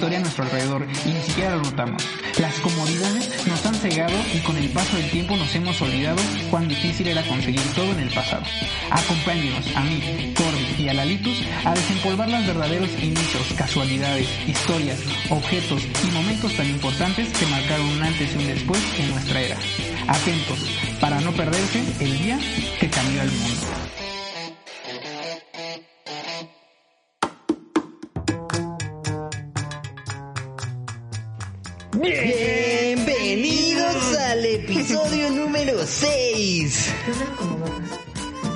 historia a nuestro alrededor y ni siquiera lo notamos. Las comodidades nos han cegado y con el paso del tiempo nos hemos olvidado cuán difícil era conseguir todo en el pasado. Acompáñenos a mí, Corby y a Lalitus a desempolvar los verdaderos inicios, casualidades, historias, objetos y momentos tan importantes que marcaron un antes y un después en nuestra era. Atentos, para no perderse el día que cambió el mundo. 6.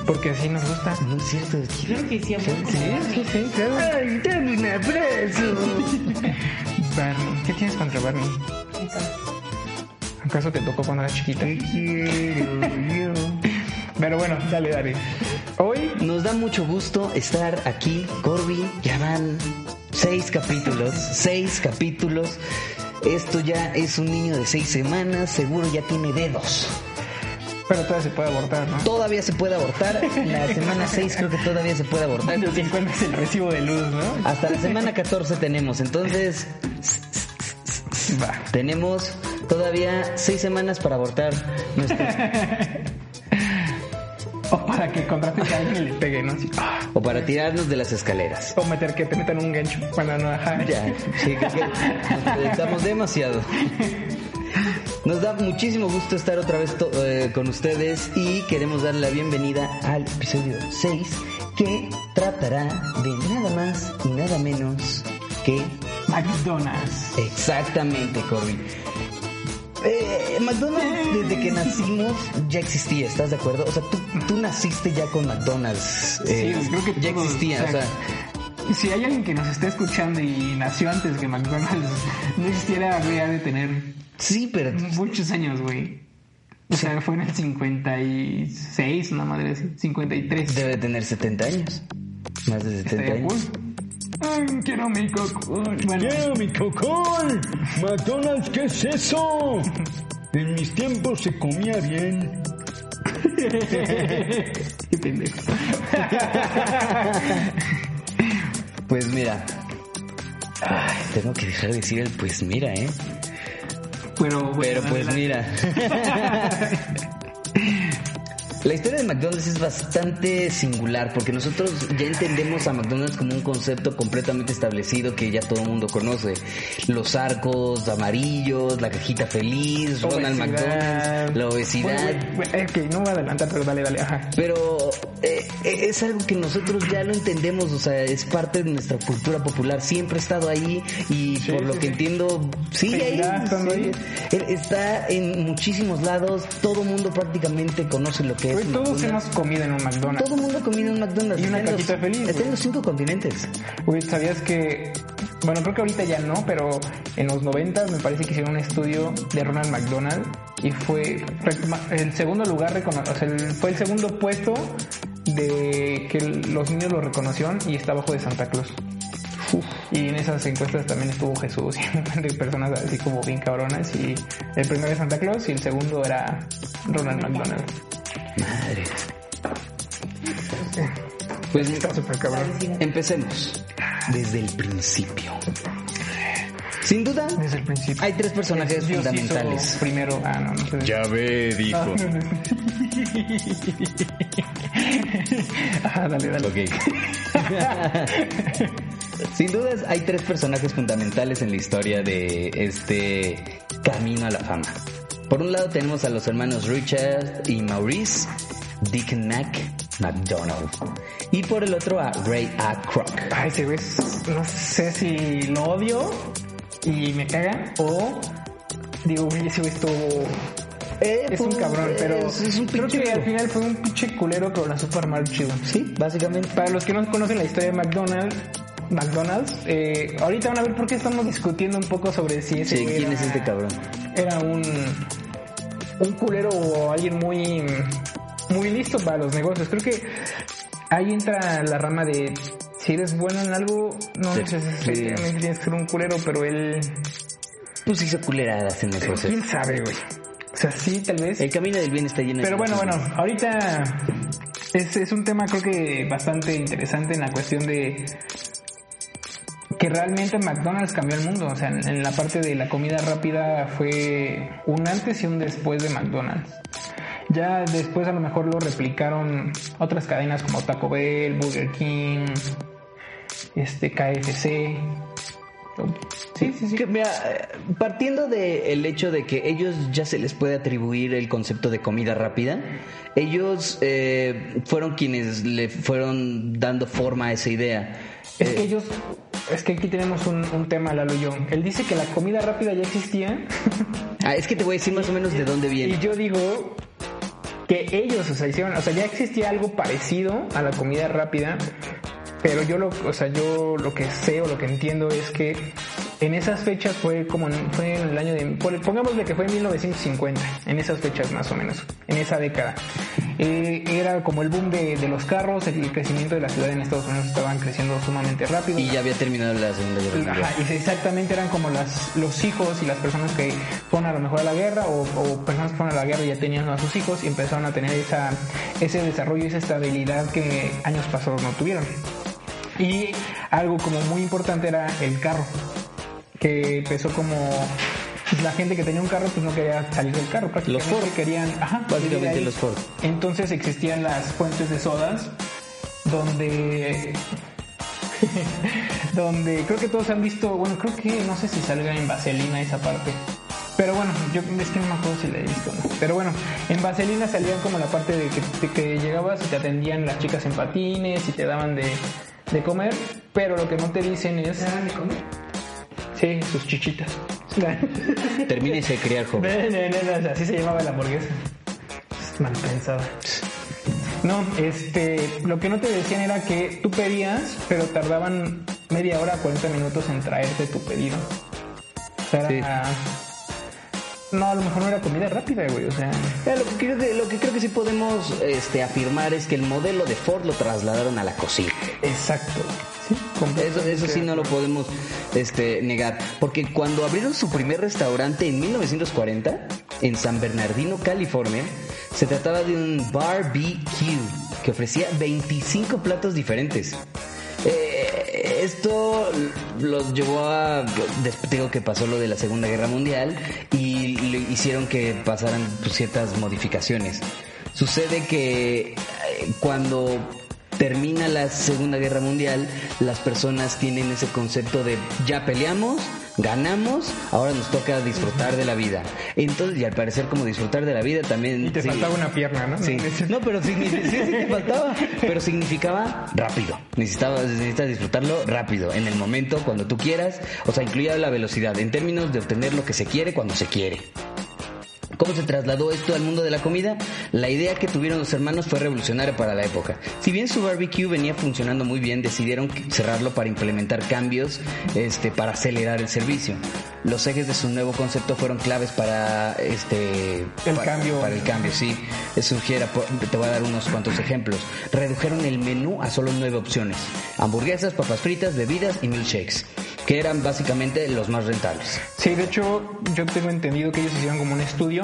Porque así nos gusta. No es cierto, Creo que sí, amor. Sí, sí, sí, claro. Ay, dame un abrazo. Barney, ¿qué tienes contra Barney? ¿Acaso te tocó cuando eras chiquita? Te quiero yo. Pero bueno, dale, dale. Hoy Nos da mucho gusto estar aquí, Corby. Ya van seis capítulos, seis capítulos. Esto ya es un niño de seis semanas, seguro ya tiene dedos. Pero todavía se puede abortar, ¿no? Todavía se puede abortar. La semana 6 creo que todavía se puede abortar. Cuando te encuentras el recibo de luz, ¿no? Hasta la semana 14 tenemos. Entonces, Va. tenemos todavía seis semanas para abortar nuestros O para que contrates a alguien y le pegue, ¿no? Así, ah. o para tirarnos de las escaleras. O meter que te metan un gancho. Bueno, no, ajá. Ya, sí, creo que nos proyectamos demasiado. Nos da muchísimo gusto estar otra vez eh, con ustedes y queremos darle la bienvenida al episodio 6 que tratará de nada más y nada menos que McDonald's. exactamente, Corby. Eh, McDonald's desde que nacimos ya existía, ¿estás de acuerdo? O sea, tú, tú naciste ya con McDonald's. eh, sí, creo que ya existía, o sea, Si hay alguien que nos esté escuchando y nació antes que McDonald's no existiera, güey, ha de tener sí, pero muchos años, güey. O sea, fue en el 56, una madre así, 53. debe tener 70 años. Más de 70 Estaría años. cool. Ay, quiero mi coco. Bueno, ¡Quiero mi cocón! McDonald's, ¿qué es eso? En mis tiempos se comía bien. qué pendejo. Pues mira. Ay, tengo que dejar de decir el pues mira, ¿eh? Pero, bueno, Pero pues mira. La historia de McDonald's es bastante singular porque nosotros ya entendemos a McDonald's como un concepto completamente establecido que ya todo el mundo conoce. Los arcos amarillos, la cajita feliz, Ronald Obesidad. McDonald's, la obesidad. Bueno, que no voy a adelantar, pero dale, dale, ajá. Pero eh, eh, es algo que nosotros ya lo entendemos, o sea, es parte de nuestra cultura popular, siempre ha estado ahí y por lo sí, que entiendo, sigue ahí. está en muchísimos lados, todo mundo prácticamente conoce lo que es. Todos hemos comido en un McDonald's. Todo el mundo ha comido en McDonald's. Y una Está cajita los- feliz, Está en los cinco continentes. Güey, ¿sabías que... Bueno, creo que ahorita ya no, pero en los 90 me parece que hicieron un estudio de Ronald McDonald y fue el segundo lugar, recono- o sea, fue el segundo puesto de que los niños lo reconocieron y está abajo de Santa Claus. Y en esas encuestas también estuvo Jesús y un montón de personas así como bien cabronas y el primero es Santa Claus y el segundo era Ronald McDonald. Madre. Pues Está súper cabrón. empecemos desde el principio. Sin duda, Desde el principio. hay tres personajes Dios hizo fundamentales. Primero, ah, no, no sé. Ya ve, dijo. Ah, no, no. Ah, dale, dale. Ok. Sin dudas, hay tres personajes fundamentales en la historia de este camino a la fama. Por un lado tenemos a los hermanos Richard y Maurice Mac McDonald. Y por el otro a Ray A. Kroc. Ay, ese güey, no sé si lo odio y me caga o digo, güey, ese güey estuvo... Es un cabrón, pero Es, es un creo que al final fue un pinche culero pero la super mal chido. Sí, básicamente. Para los que no conocen la historia de McDonald's, McDonald's, eh, ahorita van a ver por qué estamos discutiendo un poco sobre si ese Sí, ¿quién era- es este cabrón? Era un un culero o alguien muy muy listo para los negocios. Creo que ahí entra la rama de si eres bueno en algo, no Sí, necesariamente sí. tienes que ser un culero, pero él Pues hizo culeradas en el proceso. quién sabe, güey. O sea, sí, tal vez. El camino del bien está lleno de Pero bueno, bueno, ahorita es, es un tema creo que bastante interesante en la cuestión de que realmente McDonald's cambió el mundo. O sea, en, en la parte de la comida rápida fue un antes y un después de McDonald's. Ya después a lo mejor lo replicaron otras cadenas como Taco Bell, Burger King, este KFC. Sí, sí, sí. Que, mira, eh, partiendo del hecho de que ellos ya se les puede atribuir el concepto de comida rápida, ellos eh, fueron quienes le fueron dando forma a esa idea. Es Eh, que ellos, es que aquí tenemos un, un tema, Lalo y yo. Él dice que la comida rápida ya existía. ah, es que te voy a decir más o menos de dónde Y viene. yo digo que ellos, o sea, hicieron, o sea, ya existía algo parecido a la comida rápida, pero yo lo, o sea, yo lo que sé o lo que entiendo es que en esas fechas fue como en, fue en el año de, pon- pongámosle que fue en 1950, en esas fechas más o menos, en esa década. Eh, era como el boom de, de los carros, el crecimiento de la ciudad en Estados Unidos estaban creciendo sumamente rápido. Y ya había terminado la Segunda Guerra Mundial. Ajá, exactamente eran como las, los hijos y las personas que fueron a lo mejor a la guerra o, o personas que fueron a la guerra y ya tenían a sus hijos y empezaron a tener esa, ese desarrollo y esa estabilidad que años pasados no tuvieron. Y algo como muy importante era el carro, que empezó como pues, la gente que tenía un carro pues no quería salir del carro, prácticamente Ford. querían, ajá, Básicamente los Ford. Entonces existían las fuentes de sodas donde donde creo que todos han visto, bueno, creo que no sé si salga en Vaselina esa parte. Pero bueno, yo es que no me acuerdo si la he visto no. Pero bueno, en Vaselina salían como la parte de que, de que llegabas y te atendían las chicas en patines y te daban de, de comer, pero lo que no te dicen es... ¿Te de comer? Sí, sus chichitas. Termínese de criar, joven. No, no, no, no, así se llamaba la hamburguesa. Es mal pensada. No, este, lo que no te decían era que tú pedías, pero tardaban media hora, 40 minutos en traerte tu pedido. O sea, era... No, a lo mejor no era comida rápida, güey, o sea... Lo, que creo que, lo que creo que sí podemos este, afirmar es que el modelo de Ford lo trasladaron a la cocina. Exacto. Sí, Eso, eso sí no lo podemos este, negar. Porque cuando abrieron su primer restaurante en 1940, en San Bernardino, California, se trataba de un barbecue que ofrecía 25 platos diferentes. Eh, esto los llevó a. Después digo que pasó lo de la Segunda Guerra Mundial y hicieron que pasaran ciertas modificaciones. Sucede que eh, cuando termina la Segunda Guerra Mundial, las personas tienen ese concepto de ya peleamos, ganamos, ahora nos toca disfrutar de la vida. Entonces, y al parecer como disfrutar de la vida también... Y te sí. faltaba una pierna, ¿no? Sí. No, pero sí, sí te faltaba. Pero significaba rápido. Necesitabas, necesitas disfrutarlo rápido, en el momento, cuando tú quieras. O sea, incluía la velocidad, en términos de obtener lo que se quiere cuando se quiere. ¿Cómo se trasladó esto al mundo de la comida? La idea que tuvieron los hermanos fue revolucionaria para la época. Si bien su barbecue venía funcionando muy bien, decidieron cerrarlo para implementar cambios este, para acelerar el servicio. Los ejes de su nuevo concepto fueron claves para este El pa- cambio. Para el cambio, sí. Surgiera, te voy a dar unos cuantos ejemplos. Redujeron el menú a solo nueve opciones: hamburguesas, papas fritas, bebidas y milkshakes, que eran básicamente los más rentables. Sí, de hecho, yo tengo entendido que ellos hicieron como un estudio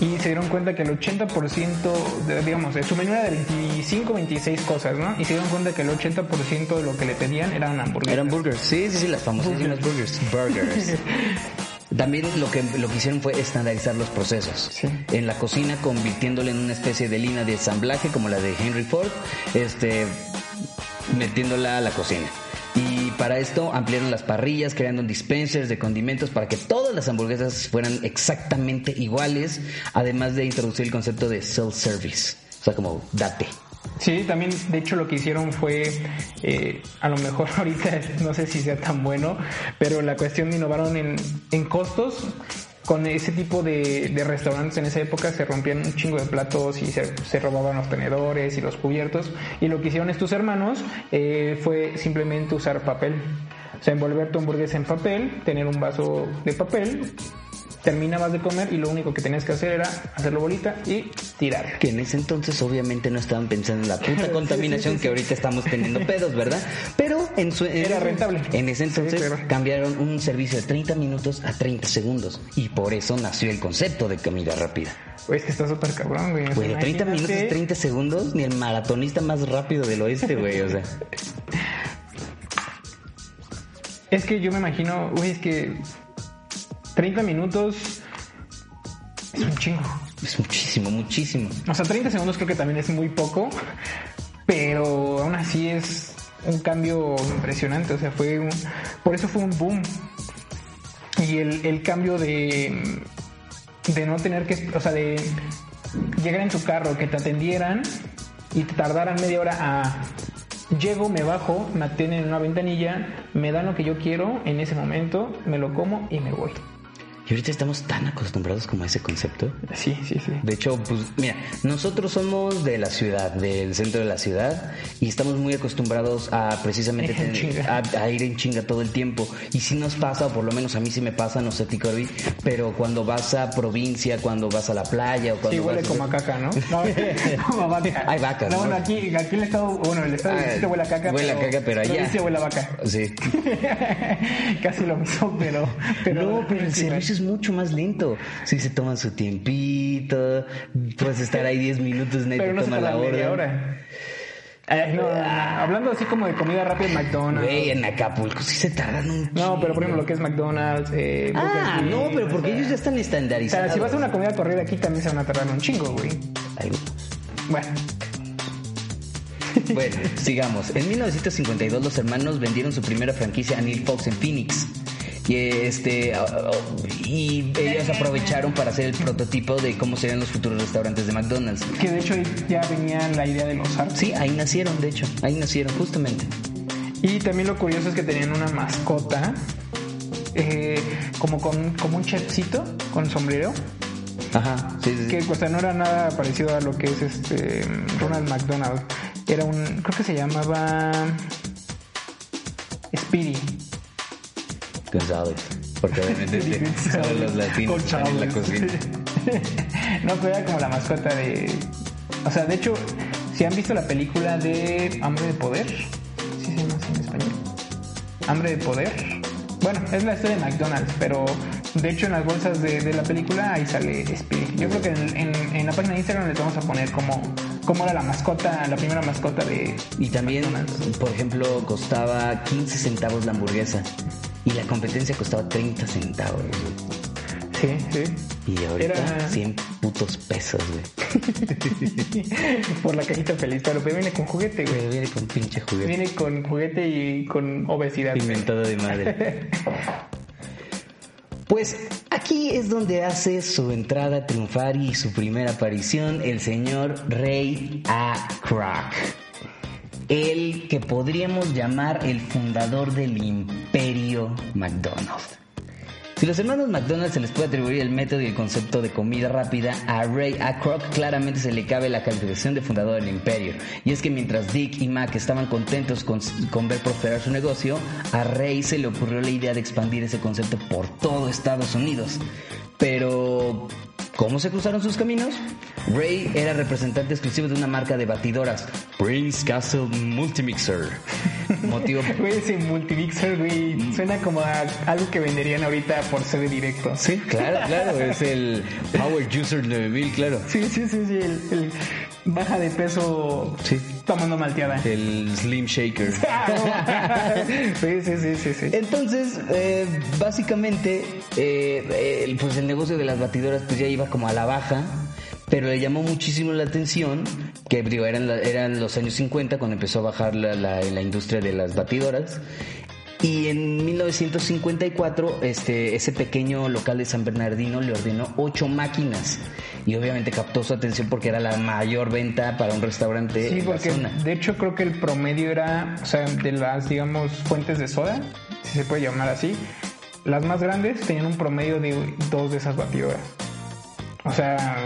y se dieron cuenta que el 80%, de, digamos, su menú era de 25, 26 cosas, ¿no? Y se dieron cuenta que el 80% de lo que le pedían eran hamburguesas. Eran burgers, sí, sí, sí, las famosísimas burgers. Burgers. También lo que, lo que hicieron fue estandarizar los procesos. Sí. En la cocina, convirtiéndole en una especie de línea de ensamblaje como la de Henry Ford, este, metiéndola a la cocina. Para esto ampliaron las parrillas, creando dispensers de condimentos para que todas las hamburguesas fueran exactamente iguales, además de introducir el concepto de self-service. O sea, como date. Sí, también, de hecho, lo que hicieron fue, eh, a lo mejor ahorita no sé si sea tan bueno, pero la cuestión innovaron en, en costos. Con ese tipo de, de restaurantes en esa época se rompían un chingo de platos y se, se robaban los tenedores y los cubiertos. Y lo que hicieron estos hermanos eh, fue simplemente usar papel. O sea, envolver tu hamburguesa en papel, tener un vaso de papel, terminabas de comer y lo único que tenías que hacer era hacerlo bolita y tirar. Que en ese entonces obviamente no estaban pensando en la puta contaminación que ahorita estamos teniendo pedos, ¿verdad? Pero en su... en Era rentable. En ese entonces claro. cambiaron un servicio de 30 minutos a 30 segundos. Y por eso nació el concepto de comida rápida. Es que está súper cabrón, güey. Güey, de 30 minutos a imagínate- 30 segundos, ni el maratonista más rápido del oeste, güey, o sea. Es que yo me imagino, güey, es que 30 minutos es un chingo. Es muchísimo, muchísimo. O sea, 30 segundos creo que también es muy poco, pero aún así es un cambio impresionante. O sea, fue un, por eso fue un boom. Y el, el cambio de, de no tener que, o sea, de llegar en tu carro, que te atendieran y te tardaran media hora a llego, me bajo, me atienden en una ventanilla, me dan lo que yo quiero en ese momento, me lo como y me voy. Y ahorita estamos tan acostumbrados como a ese concepto. Sí, sí, sí. De hecho, pues mira, nosotros somos de la ciudad, del centro de la ciudad, y estamos muy acostumbrados a precisamente tener- a, a ir en chinga todo el tiempo. Y si nos pasa, o por lo menos a mí sí me pasa, no sé a ti, Corby, pero cuando vas a provincia, cuando vas a la playa o cuando Sí, huele vas- como a caca, ¿no? No, como a vaca. Hay vacas, No, ¿no? bueno, aquí, aquí el estado, bueno, el estado Ah, sí huele a caca. huele a caca, pero allá- huele a vaca. Sí. Casi lo mismo, pero... pero no, pero el sí, servicio es mucho más lento. Sí se toman su tiempito, puedes estar ahí 10 minutos, nadie Pero te no se toma la media hora. Eh, no, no, no. Hablando así como de comida rápida en McDonald's. Güey, en Acapulco sí se tardan un No, pero por ejemplo lo que es McDonald's, eh, Ah, King, no, pero o porque sea, ellos ya están O estandarizados. sea, si vas a una comida corrida aquí también se van a tardar un chingo, güey. Bueno, Bueno, sigamos. En 1952 los hermanos vendieron su primera franquicia a Neil Fox en Phoenix. Y este y ellos aprovecharon para hacer el prototipo de cómo serían los futuros restaurantes de McDonald's. que de hecho ya venía la idea de los. Sí, ahí nacieron, de hecho, ahí nacieron justamente. Y también lo curioso es que tenían una mascota, eh, como con como un chefcito con sombrero, Ajá, sí, sí, sí. que o sea, no era nada parecido a lo que es este Ronald McDonald. Era un, creo que se llamaba Speedy. González. Porque obviamente saben los latinos que están en la cocina. no, pero era como la mascota de. O sea, de hecho, si han visto la película de Hambre de Poder, ¿sí se llama así en español? Hambre de Poder. Bueno, es la historia de McDonald's, pero de hecho en las bolsas de, de la película ahí sale Speedy. Yo creo que en, en- en la página de Instagram les vamos a poner como cómo era la mascota, la primera mascota de. Y también, McDonald's. por ejemplo, costaba 15 centavos la hamburguesa. Y la competencia costaba 30 centavos. güey. Sí, sí. Y ahorita Era- 100 putos pesos, güey. Por la cajita feliz, pero viene con juguete, güey. Viene con pinche juguete. Viene con juguete y con obesidad. Inventado de madre. Pues aquí es donde hace su entrada a triunfar y su primera aparición el señor Ray A. Kroc. El que podríamos llamar el fundador del imperio McDonald's. Si los hermanos McDonald's se les puede atribuir el método y el concepto de comida rápida, a Ray. Kroc claramente se le cabe la calificación de fundador del imperio. Y es que mientras Dick y Mac estaban contentos con, con ver prosperar su negocio, a Ray se le ocurrió la idea de expandir ese concepto por todo Estados Unidos. Pero, ¿cómo se cruzaron sus caminos? Ray era representante exclusivo de una marca de batidoras, Prince Castle Multimixer. Motivo Güey, ese multimixer, güey, suena como a algo que venderían ahorita por ser directo. Sí, claro, claro, es el Power User 9000, claro. Sí, sí, sí, sí, el, el baja de peso Sí. tomando malteada. El Slim Shaker. sí, sí, sí, sí, sí. Entonces, eh, básicamente, eh, el, pues el negocio de las batidoras pues ya iba como a la baja, pero le llamó muchísimo la atención que digo, eran, la- eran los años 50 cuando empezó a bajar la, la- la industria de las batidoras. Y en 1954, este, ese pequeño local de San Bernardino le ordenó ocho máquinas. Y obviamente captó su atención porque era la mayor venta para un restaurante Sí, en la porque zona. de hecho creo que el promedio era, o sea, de las, digamos, fuentes de soda, si se puede llamar así, las más grandes tenían un promedio de dos de esas batidoras. O sea,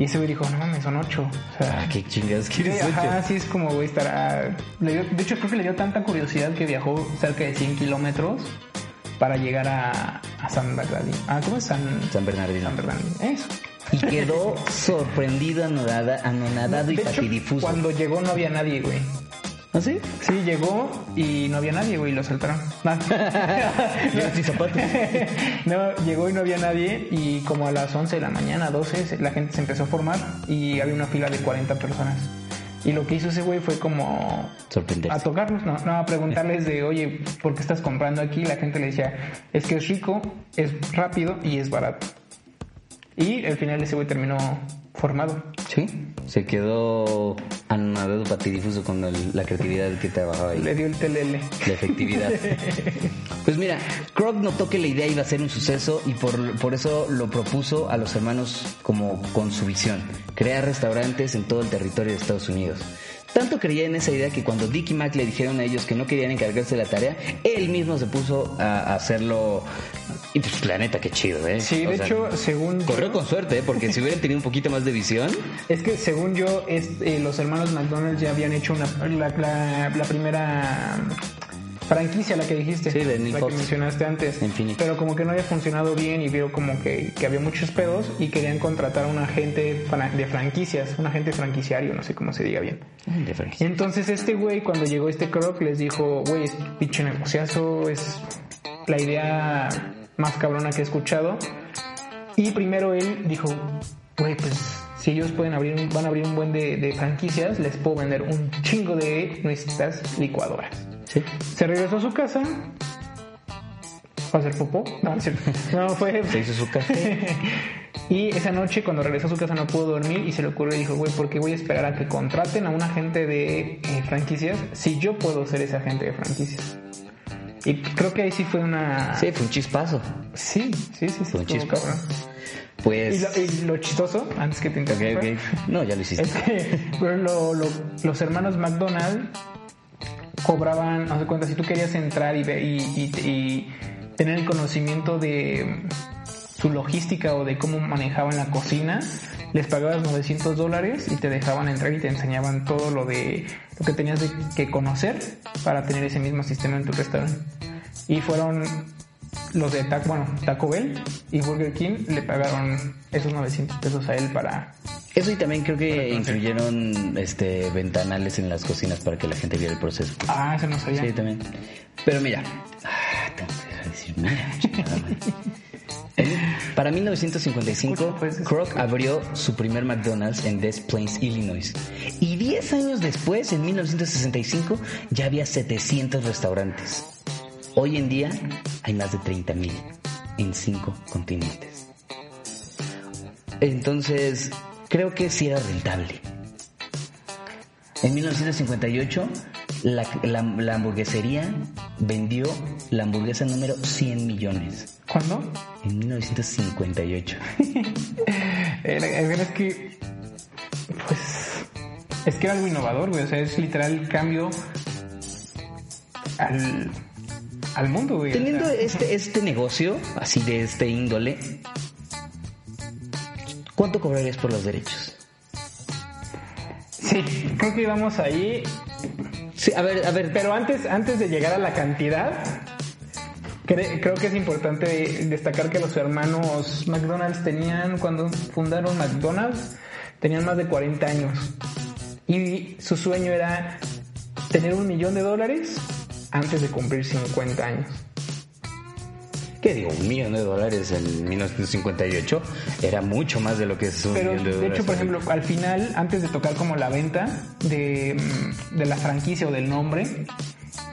y ese güey dijo, no mames, son ocho. O sea, Ah, qué chingados quieres Sí, ajá, ocho? sí es como, güey, estará... le dio- de hecho, creo que le dio tanta curiosidad que viajó cerca de 100 kilómetros para llegar a, a San Bernardino. Ah, ¿cómo es San, San Bernardino. San Bernardino? Eso. Y quedó sorprendido, anodada, anonadado y hecho, patidifuso. cuando llegó no había nadie, güey. ¿Ah, sí? Sí, llegó y no había nadie, güey, lo saltaron. No. Sin zapatos. no, llegó y no había nadie y como a las 11 de la mañana, 12, se- la gente se empezó a formar y había una fila de 40 personas. Y lo que hizo ese güey fue como Sorprenderse. a tocarlos, no, no, a preguntarles de, oye, ¿por qué estás comprando aquí? La gente le decía, es que es rico, es rápido y es barato. Y al final ese güey terminó formado. Sí, se quedó anonadado patidifuso con el- la creatividad del que trabajaba ahí. Le dio el telele. La efectividad. Pues mira, Kroc notó que la idea iba a ser un suceso y por, por eso lo propuso a los hermanos como con su visión, crear restaurantes en todo el territorio de Estados Unidos. Tanto creía en esa idea que cuando Dick y Mac le dijeron a ellos que no querían encargarse de la tarea, él mismo se puso a hacerlo. Y pues la neta, qué chido, ¿eh? Sí, O de sea, hecho, según Corrió yo, con suerte, ¿eh? porque si hubieran tenido un poquito más de visión, es que según yo, es, eh, los hermanos McDonald's ya habían hecho una, la, la- la primera franquicia, la que dijiste, Sí, de Neil la Fox. que mencionaste antes, Infinity. pero como que no había funcionado bien y vio como que, que había muchos pedos y querían contratar a un agente de franquicias, un agente franquiciario, no sé cómo se diga bien. de franquicia. Entonces este güey cuando llegó este Croc les dijo, güey, es pinche negociazo, es la idea más cabrona que he escuchado. Y primero él dijo, güey, pues si ellos pueden abrir, van a abrir un buen de, de franquicias, les puedo vender un chingo de nuestras licuadoras. Sí. Se regresó a su casa. ¿Va a hacer popó? No, no fue... Se hizo su café. Y esa noche cuando regresó a su casa no pudo dormir y se le ocurrió y dijo, güey, ¿por qué voy a esperar a que contraten a un agente de eh, franquicias si yo puedo ser ese agente de franquicias? Y creo que ahí sí fue una... Sí, fue un chispazo. sí, sí, sí. sí Fue un chispazo. Pues. Y lo, y lo chistoso, antes que te interrumpa. No, ya lo hiciste. es que lo- lo- los hermanos McDonald cobraban, no sé cuenta, si tú querías entrar y, y- y tener el conocimiento de su logística o de cómo manejaban la cocina, les pagabas 900 dólares y te dejaban entrar y te enseñaban todo lo de lo que tenías de- que conocer para tener ese mismo sistema en tu restaurante. Y fueron los de Taco, bueno, Taco Bell y Burger King le pagaron esos 900 pesos a él para Eso y también creo que incluyeron este ventanales en las cocinas para que la gente viera el proceso. Ah, eso no sabía. Sí, también. Pero mira, ah, tengo que decir mira, Para 1955, Escucha, pues, es- Kroc abrió su primer McDonald's en Des Plaines, Illinois. Y 10 años después, en 1965, ya había 700 restaurantes. Hoy en día hay más de 30.000 en 5 continentes. Entonces, creo que sí era rentable. En 1958, la, la- la hamburguesería vendió la hamburguesa número 100 millones. ¿Cuándo? En 1958. Era- era- es que, pues, es que era algo innovador, güey. O sea, es literal el cambio al, al mundo, güey. Teniendo este, este negocio, así de este índole, ¿cuánto cobrarías por los derechos? sí, creo que íbamos ahí. Sí, a ver, a ver, Pero antes, antes de llegar a la cantidad, cre- creo que es importante destacar que los hermanos McDonald's tenían, cuando fundaron McDonald's, tenían más de 40 años. Y su sueño era tener un millón de dólares antes de cumplir 50 años. ¿Qué digo? Un millón de dólares en 1958 era mucho más de lo que es un Pero millón de de dólares. hecho, por ejemplo, al final, antes de tocar como la venta de, mm, de la franquicia o del nombre,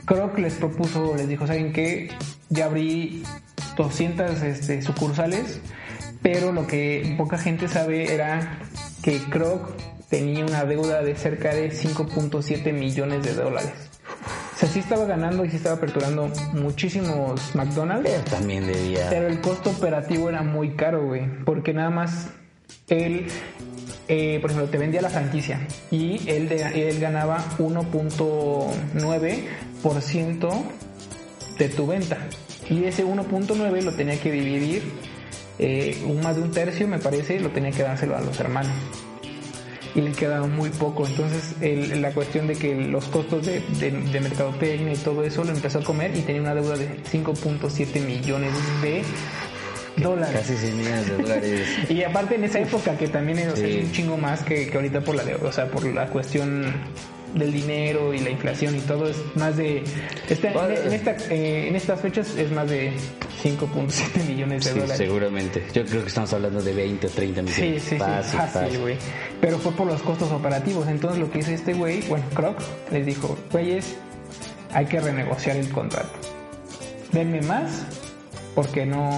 Kroc les propuso, les dijo, ¿saben qué? Ya abrí 200 este, sucursales, pero lo que poca gente sabe era que Kroc tenía una deuda de cerca de 5.7 millones de dólares. O sea, sí estaba ganando y sí estaba aperturando muchísimos McDonald's. Pero también debía... Pero el costo operativo era muy caro, güey. Porque nada más él, eh, por ejemplo, te vendía la franquicia y él, de- él ganaba 1.9% de tu venta. Y ese 1.9 lo tenía que dividir, eh, un más de un tercio, me parece, lo tenía que dárselo a los hermanos. Y le quedaba muy poco. Entonces, el- la cuestión de que los costos de, de, de mercadotecnia y todo eso lo empezó a comer y tenía una deuda de 5.7 millones de dólares. Casi 6 millones de dólares. Y aparte en esa época que también es, Sí. es un chingo más que, que ahorita por la de- o sea, por la cuestión del dinero y la inflación y todo es más de esta- en, en esta, eh, en estas fechas es más de 5.7 millones de Sí, dólares. seguramente. Yo creo que estamos hablando de 20 o 30 Sí, millones. sí, sí, Fácil, fácil, fácil. güey. Pero fue por los costos operativos. Entonces lo que hizo este güey, bueno, Croc, les dijo, güeyes, hay que renegociar el contrato. Denme más porque no,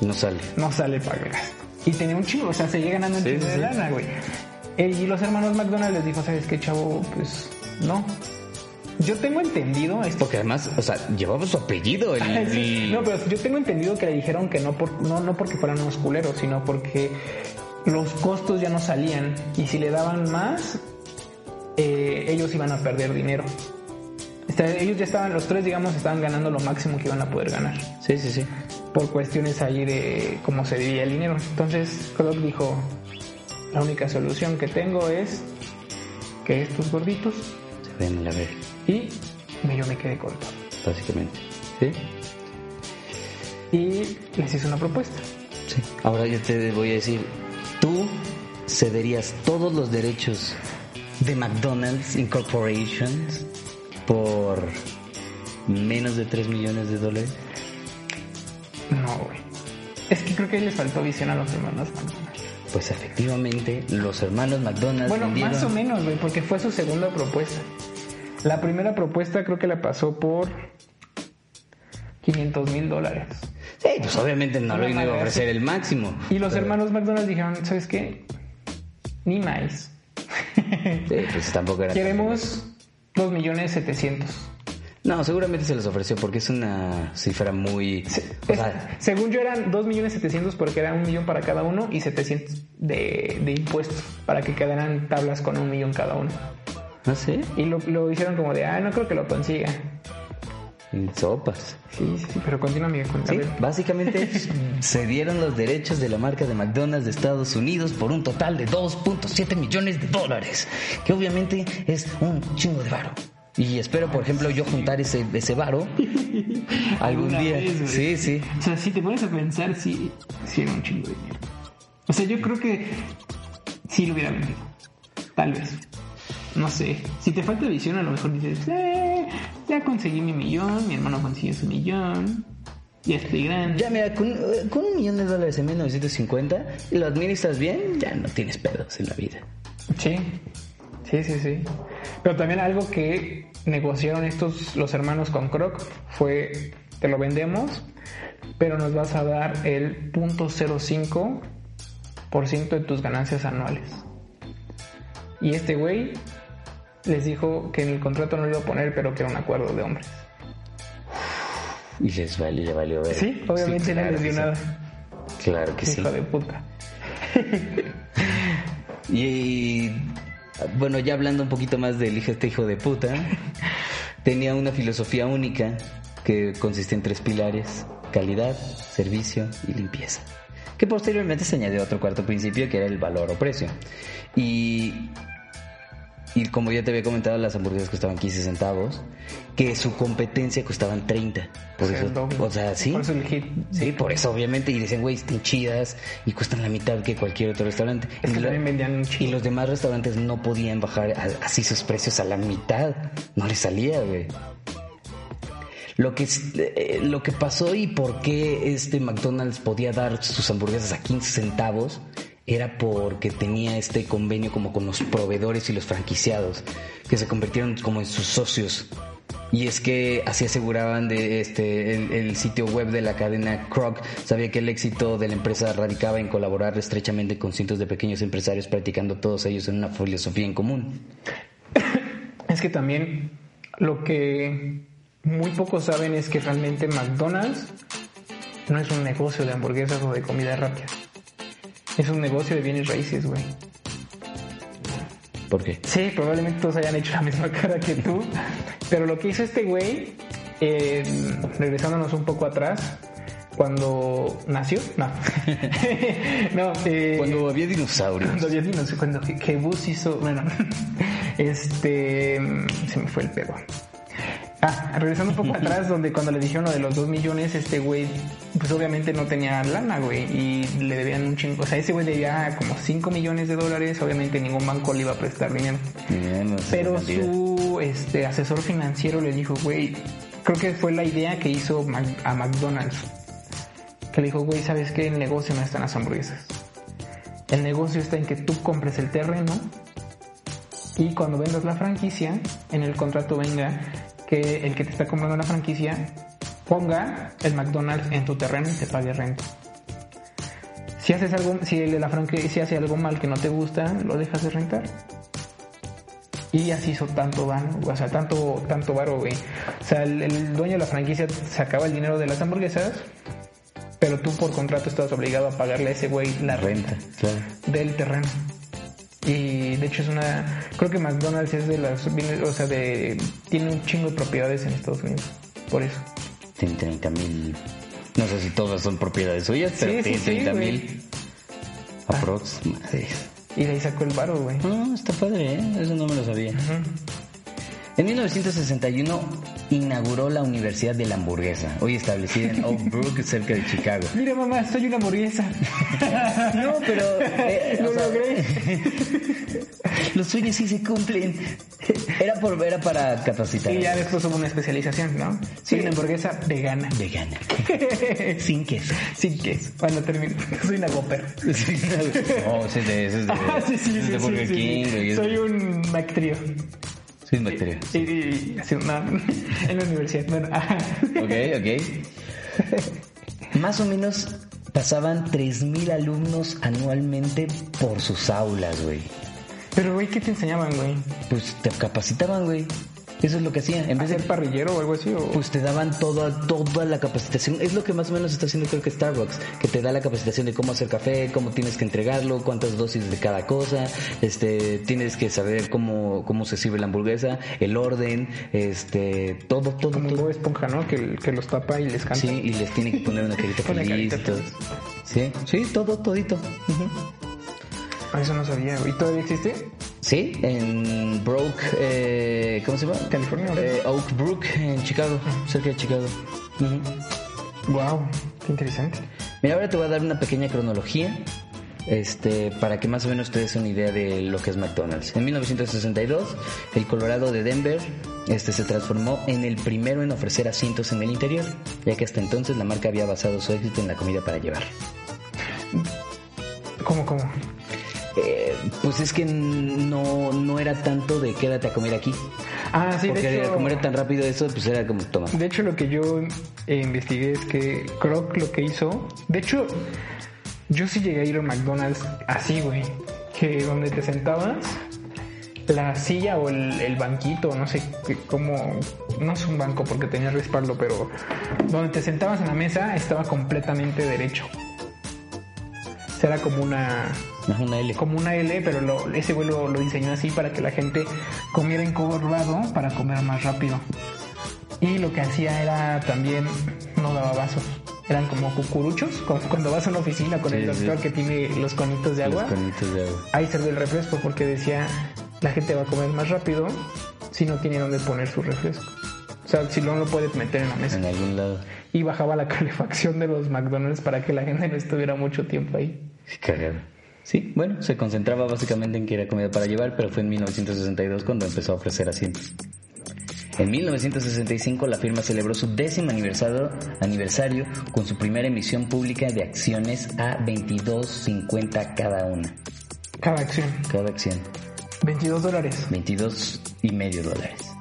No sale. no sale para el gasto. Y tenía un chingo, o sea, seguía ganando un Sí, chingo sí, de lana, güey. Y los hermanos McDonald les dijo, ¿sabes qué, chavo? Pues no. Yo tengo entendido esto. Porque además, o sea, llevaba su apellido. El, No, pero yo tengo entendido que le dijeron que no, por, no, no porque fueran unos culeros, sino porque los costos ya no salían y si le daban más, eh, ellos iban a perder dinero. Ellos ya estaban, los tres, digamos, estaban ganando lo máximo que iban a poder ganar Sí, sí, sí. por cuestiones ahí de cómo se dividía el dinero. Entonces, Kroc dijo, la única solución que tengo es que estos gorditos Se ven la ver, y yo me quedé con todo. básicamente. ¿Sí? Y les hice una propuesta. Sí. Ahora yo te voy a decir, tú cederías todos los derechos de McDonald's Incorporation por menos de 3 millones de dólares. No, güey. Es que creo que les faltó visión a los hermanos. Pues efectivamente, los hermanos McDonald's Bueno, vendieron- más o menos, güey, porque fue su segunda propuesta. La primera propuesta creo que la pasó por 500 mil dólares. Sí, pues obviamente no lo iba a ofrecer el máximo. Y los Pero- hermanos McDonald dijeron, ¿sabes qué? Ni más. Sí, pues tampoco era Queremos 2 millones 700. No, seguramente se los ofreció porque es una cifra muy... o Es- sea, según yo eran 2 millones 700 porque era un millón para cada uno y 700 de, de impuestos para que quedaran tablas con un millón cada uno. no sé, Y lo, lo hicieron como de, ah, no creo que lo consiga. sopas. Sí, sí, sí, pero continúa, a Sí, básicamente se dieron los derechos de la marca de McDonald's de Estados Unidos por un total de 2.7 millones de dólares, que obviamente es un chingo de varo. Y espero, por ejemplo, yo juntar ese, ese varo algún día. vez. Sí, sí. O sea, si te pones a pensar, sí, sí era un chingo de dinero. O sea, yo creo que sí lo hubiera vendido. Tal vez. No sé. Si te falta visión, a lo mejor dices, eh, ya conseguí mi millón, mi hermano consiguió su millón, ya estoy grande. Ya, mira, con, eh, con un millón de dólares en 1950 y lo administras bien, ya no tienes pedos en la vida. Sí, sí, sí, sí. Pero también algo que negociaron estos, los hermanos con Croc, fue, te lo vendemos, pero nos vas a dar el 0.05% de tus ganancias anuales. Y este güey les dijo que en el contrato no lo iba a poner, pero que era un acuerdo de hombres. Y les valió, le valió ver. Sí, obviamente claro no les dio sí. nada. Claro que sí. Hijo de puta. Y bueno, ya hablando un poquito más del hijo este hijo de puta, tenía una filosofía única que consistía en tres pilares: calidad, servicio y limpieza. Que posteriormente se añadió otro cuarto principio que era el valor o precio. Y y como ya te había comentado, las hamburguesas costaban 15 centavos, que su competencia costaban 30. Por O sea, eso, el doble. o sea, sí. Por eso el hit. Sí, por eso obviamente. Y dicen, güey, están chidas y cuestan la mitad que cualquier otro restaurante. Es que y, también vendían los demás restaurantes no podían bajar así sus precios a la mitad. No les salía, güey. Lo que, eh, lo que pasó y por qué este McDonald's podía dar sus hamburguesas a 15 centavos era porque tenía este convenio como con los proveedores y los franquiciados, que se convirtieron como en sus socios. Y es que así aseguraban de este el, sitio web de la cadena Kroc sabía que el éxito de la empresa radicaba en colaborar estrechamente con cientos de pequeños empresarios practicando todos ellos en una filosofía en común. Es que también lo que muy pocos saben es que realmente McDonald's no es un negocio de hamburguesas o de comida rápida. Es un negocio de bienes raíces, güey. ¿Por qué? Sí, probablemente todos hayan hecho la misma cara que tú. Pero lo que hizo este güey, eh, regresándonos un poco atrás, cuando nació, no. no, eh, Cuando había dinosaurios. cuando había dinos- cuando que, que Bus hizo, bueno, este, se me fue el pedo. Ah, regresando un poco atrás, donde cuando le dijeron lo de los dos millones, este güey, pues obviamente no tenía lana, güey, y le debían un chingo. O sea, ese güey debía como 5 millones de dólares, obviamente ningún banco le iba a prestar dinero. Bien, no sé Pero su este, asesor financiero le dijo, güey, creo que fue la idea que hizo a McDonald's. Que le dijo, güey, ¿sabes qué? El negocio no está en las hamburguesas. El negocio está en que tú compres el terreno y cuando vendas la franquicia, en el contrato venga que el que te está comprando la franquicia ponga el McDonald's en tu terreno y te pague renta. Si haces algo, si el de la franquicia hace algo mal que no te gusta, lo dejas de rentar. Y así hizo tanto varo, o sea, tanto, tanto varo, güey. O sea, el, el dueño de la franquicia sacaba el dinero de las hamburguesas, pero tú por contrato estabas obligado a pagarle a ese güey la renta Renta, claro. del terreno. Y de hecho es una, creo que McDonald's es de las, o sea, de, tiene un chingo de propiedades en Estados Unidos, por eso. Tiene 30 mil. No sé si todas son propiedades suyas, pero Sí, sí, tiene sí, 30 güey. mil. Aprox. Madres. Y de ahí sacó el varo, güey. No, está padre, ¿eh? Eso no me lo sabía. En 1961 inauguró la Universidad de la Hamburguesa, hoy establecida en Oak Brook, cerca de Chicago. Mira mamá, soy una hamburguesa. No, pero eh, Lo logré. los sueños sí se cumplen. Era por era para capacitar. Y ya después hubo una especialización, ¿no? Soy una hamburguesa vegana. Vegana. Sin queso. Sin queso. Cuando termino. Soy una Gopper. Oh, ese es de, ese es de, Ah, sí, sí, ese es sí, de sí, Burger sí, sí. King. Soy un Mactrio. Soy un bacteria. Y, y, así, no, en la universidad. Bueno, ajá. Ok, ok. Más o menos pasaban 3.000 alumnos anualmente por sus aulas, güey. Pero, güey, ¿qué te enseñaban, güey? Pues te capacitaban, güey. Eso es lo que hacían. En vez de ¿Hacer parrillero o algo así? O... pues te daban toda, toda la capacitación. Es lo que más o menos está haciendo creo que Starbucks, que te da la capacitación de cómo hacer café, cómo tienes que entregarlo, cuántas dosis de cada cosa, este, tienes que saber cómo, cómo se sirve la hamburguesa, el orden, este, todo, todo, como todo. Esponja, ¿no? Que, que los tapa y les canta. Sí, y les tiene que poner una carita feliz. Sí, sí, todo, todito. Ah, Eso no sabía. ¿Y todavía existe? Sí, en Brook, eh, ¿cómo se llama? California. Eh, Oak Brook, en Chicago, cerca de Chicago. Wow, qué interesante. Mira, ahora te voy a dar una pequeña cronología este, para que más o menos te des una idea de lo que es McDonald's. En 1962, el Colorado de Denver este, se transformó en el primero en ofrecer asientos en el interior, ya que hasta entonces la marca había basado su éxito en la comida para llevar. ¿Cómo, cómo? Eh, pues es que no, no era tanto de quédate a comer aquí. Ah, sí, porque de hecho... como era tan rápido eso, pues era como toma. De hecho, lo que yo eh, investigué es que Kroc lo que hizo... De hecho, yo sí llegué a ir a McDonald's así, güey. Que donde te sentabas, la silla o el, el banquito, no sé cómo... No es un banco porque tenía respaldo, pero donde te sentabas en la mesa estaba completamente derecho. O sea, era como una Una L. como una L, pero lo- ese güey lo, lo diseñó así para que la gente comiera encorvado para comer más rápido. Y lo que hacía era también no daba vasos. Eran como cucuruchos, como cuando vas a una oficina con Sí, el doctor sí. que tiene los conitos de agua. Los conitos de agua. Ahí servía el refresco porque decía la gente va a comer más rápido si no tiene dónde poner su refresco. O sea, si no lo puedes meter en la mesa. En algún lado. Y bajaba la calefacción de los McDonald's para que la gente no estuviera mucho tiempo ahí. Cagado. Sí, bueno, se concentraba básicamente en que era comida para llevar, pero fue en 1962 cuando empezó a ofrecer asientos. En 1965 la firma celebró su décimo aniversario, aniversario con su primera emisión pública de acciones a 22.50 cada una. Cada acción. Cada acción. 22 dólares. 22 y medio dólares.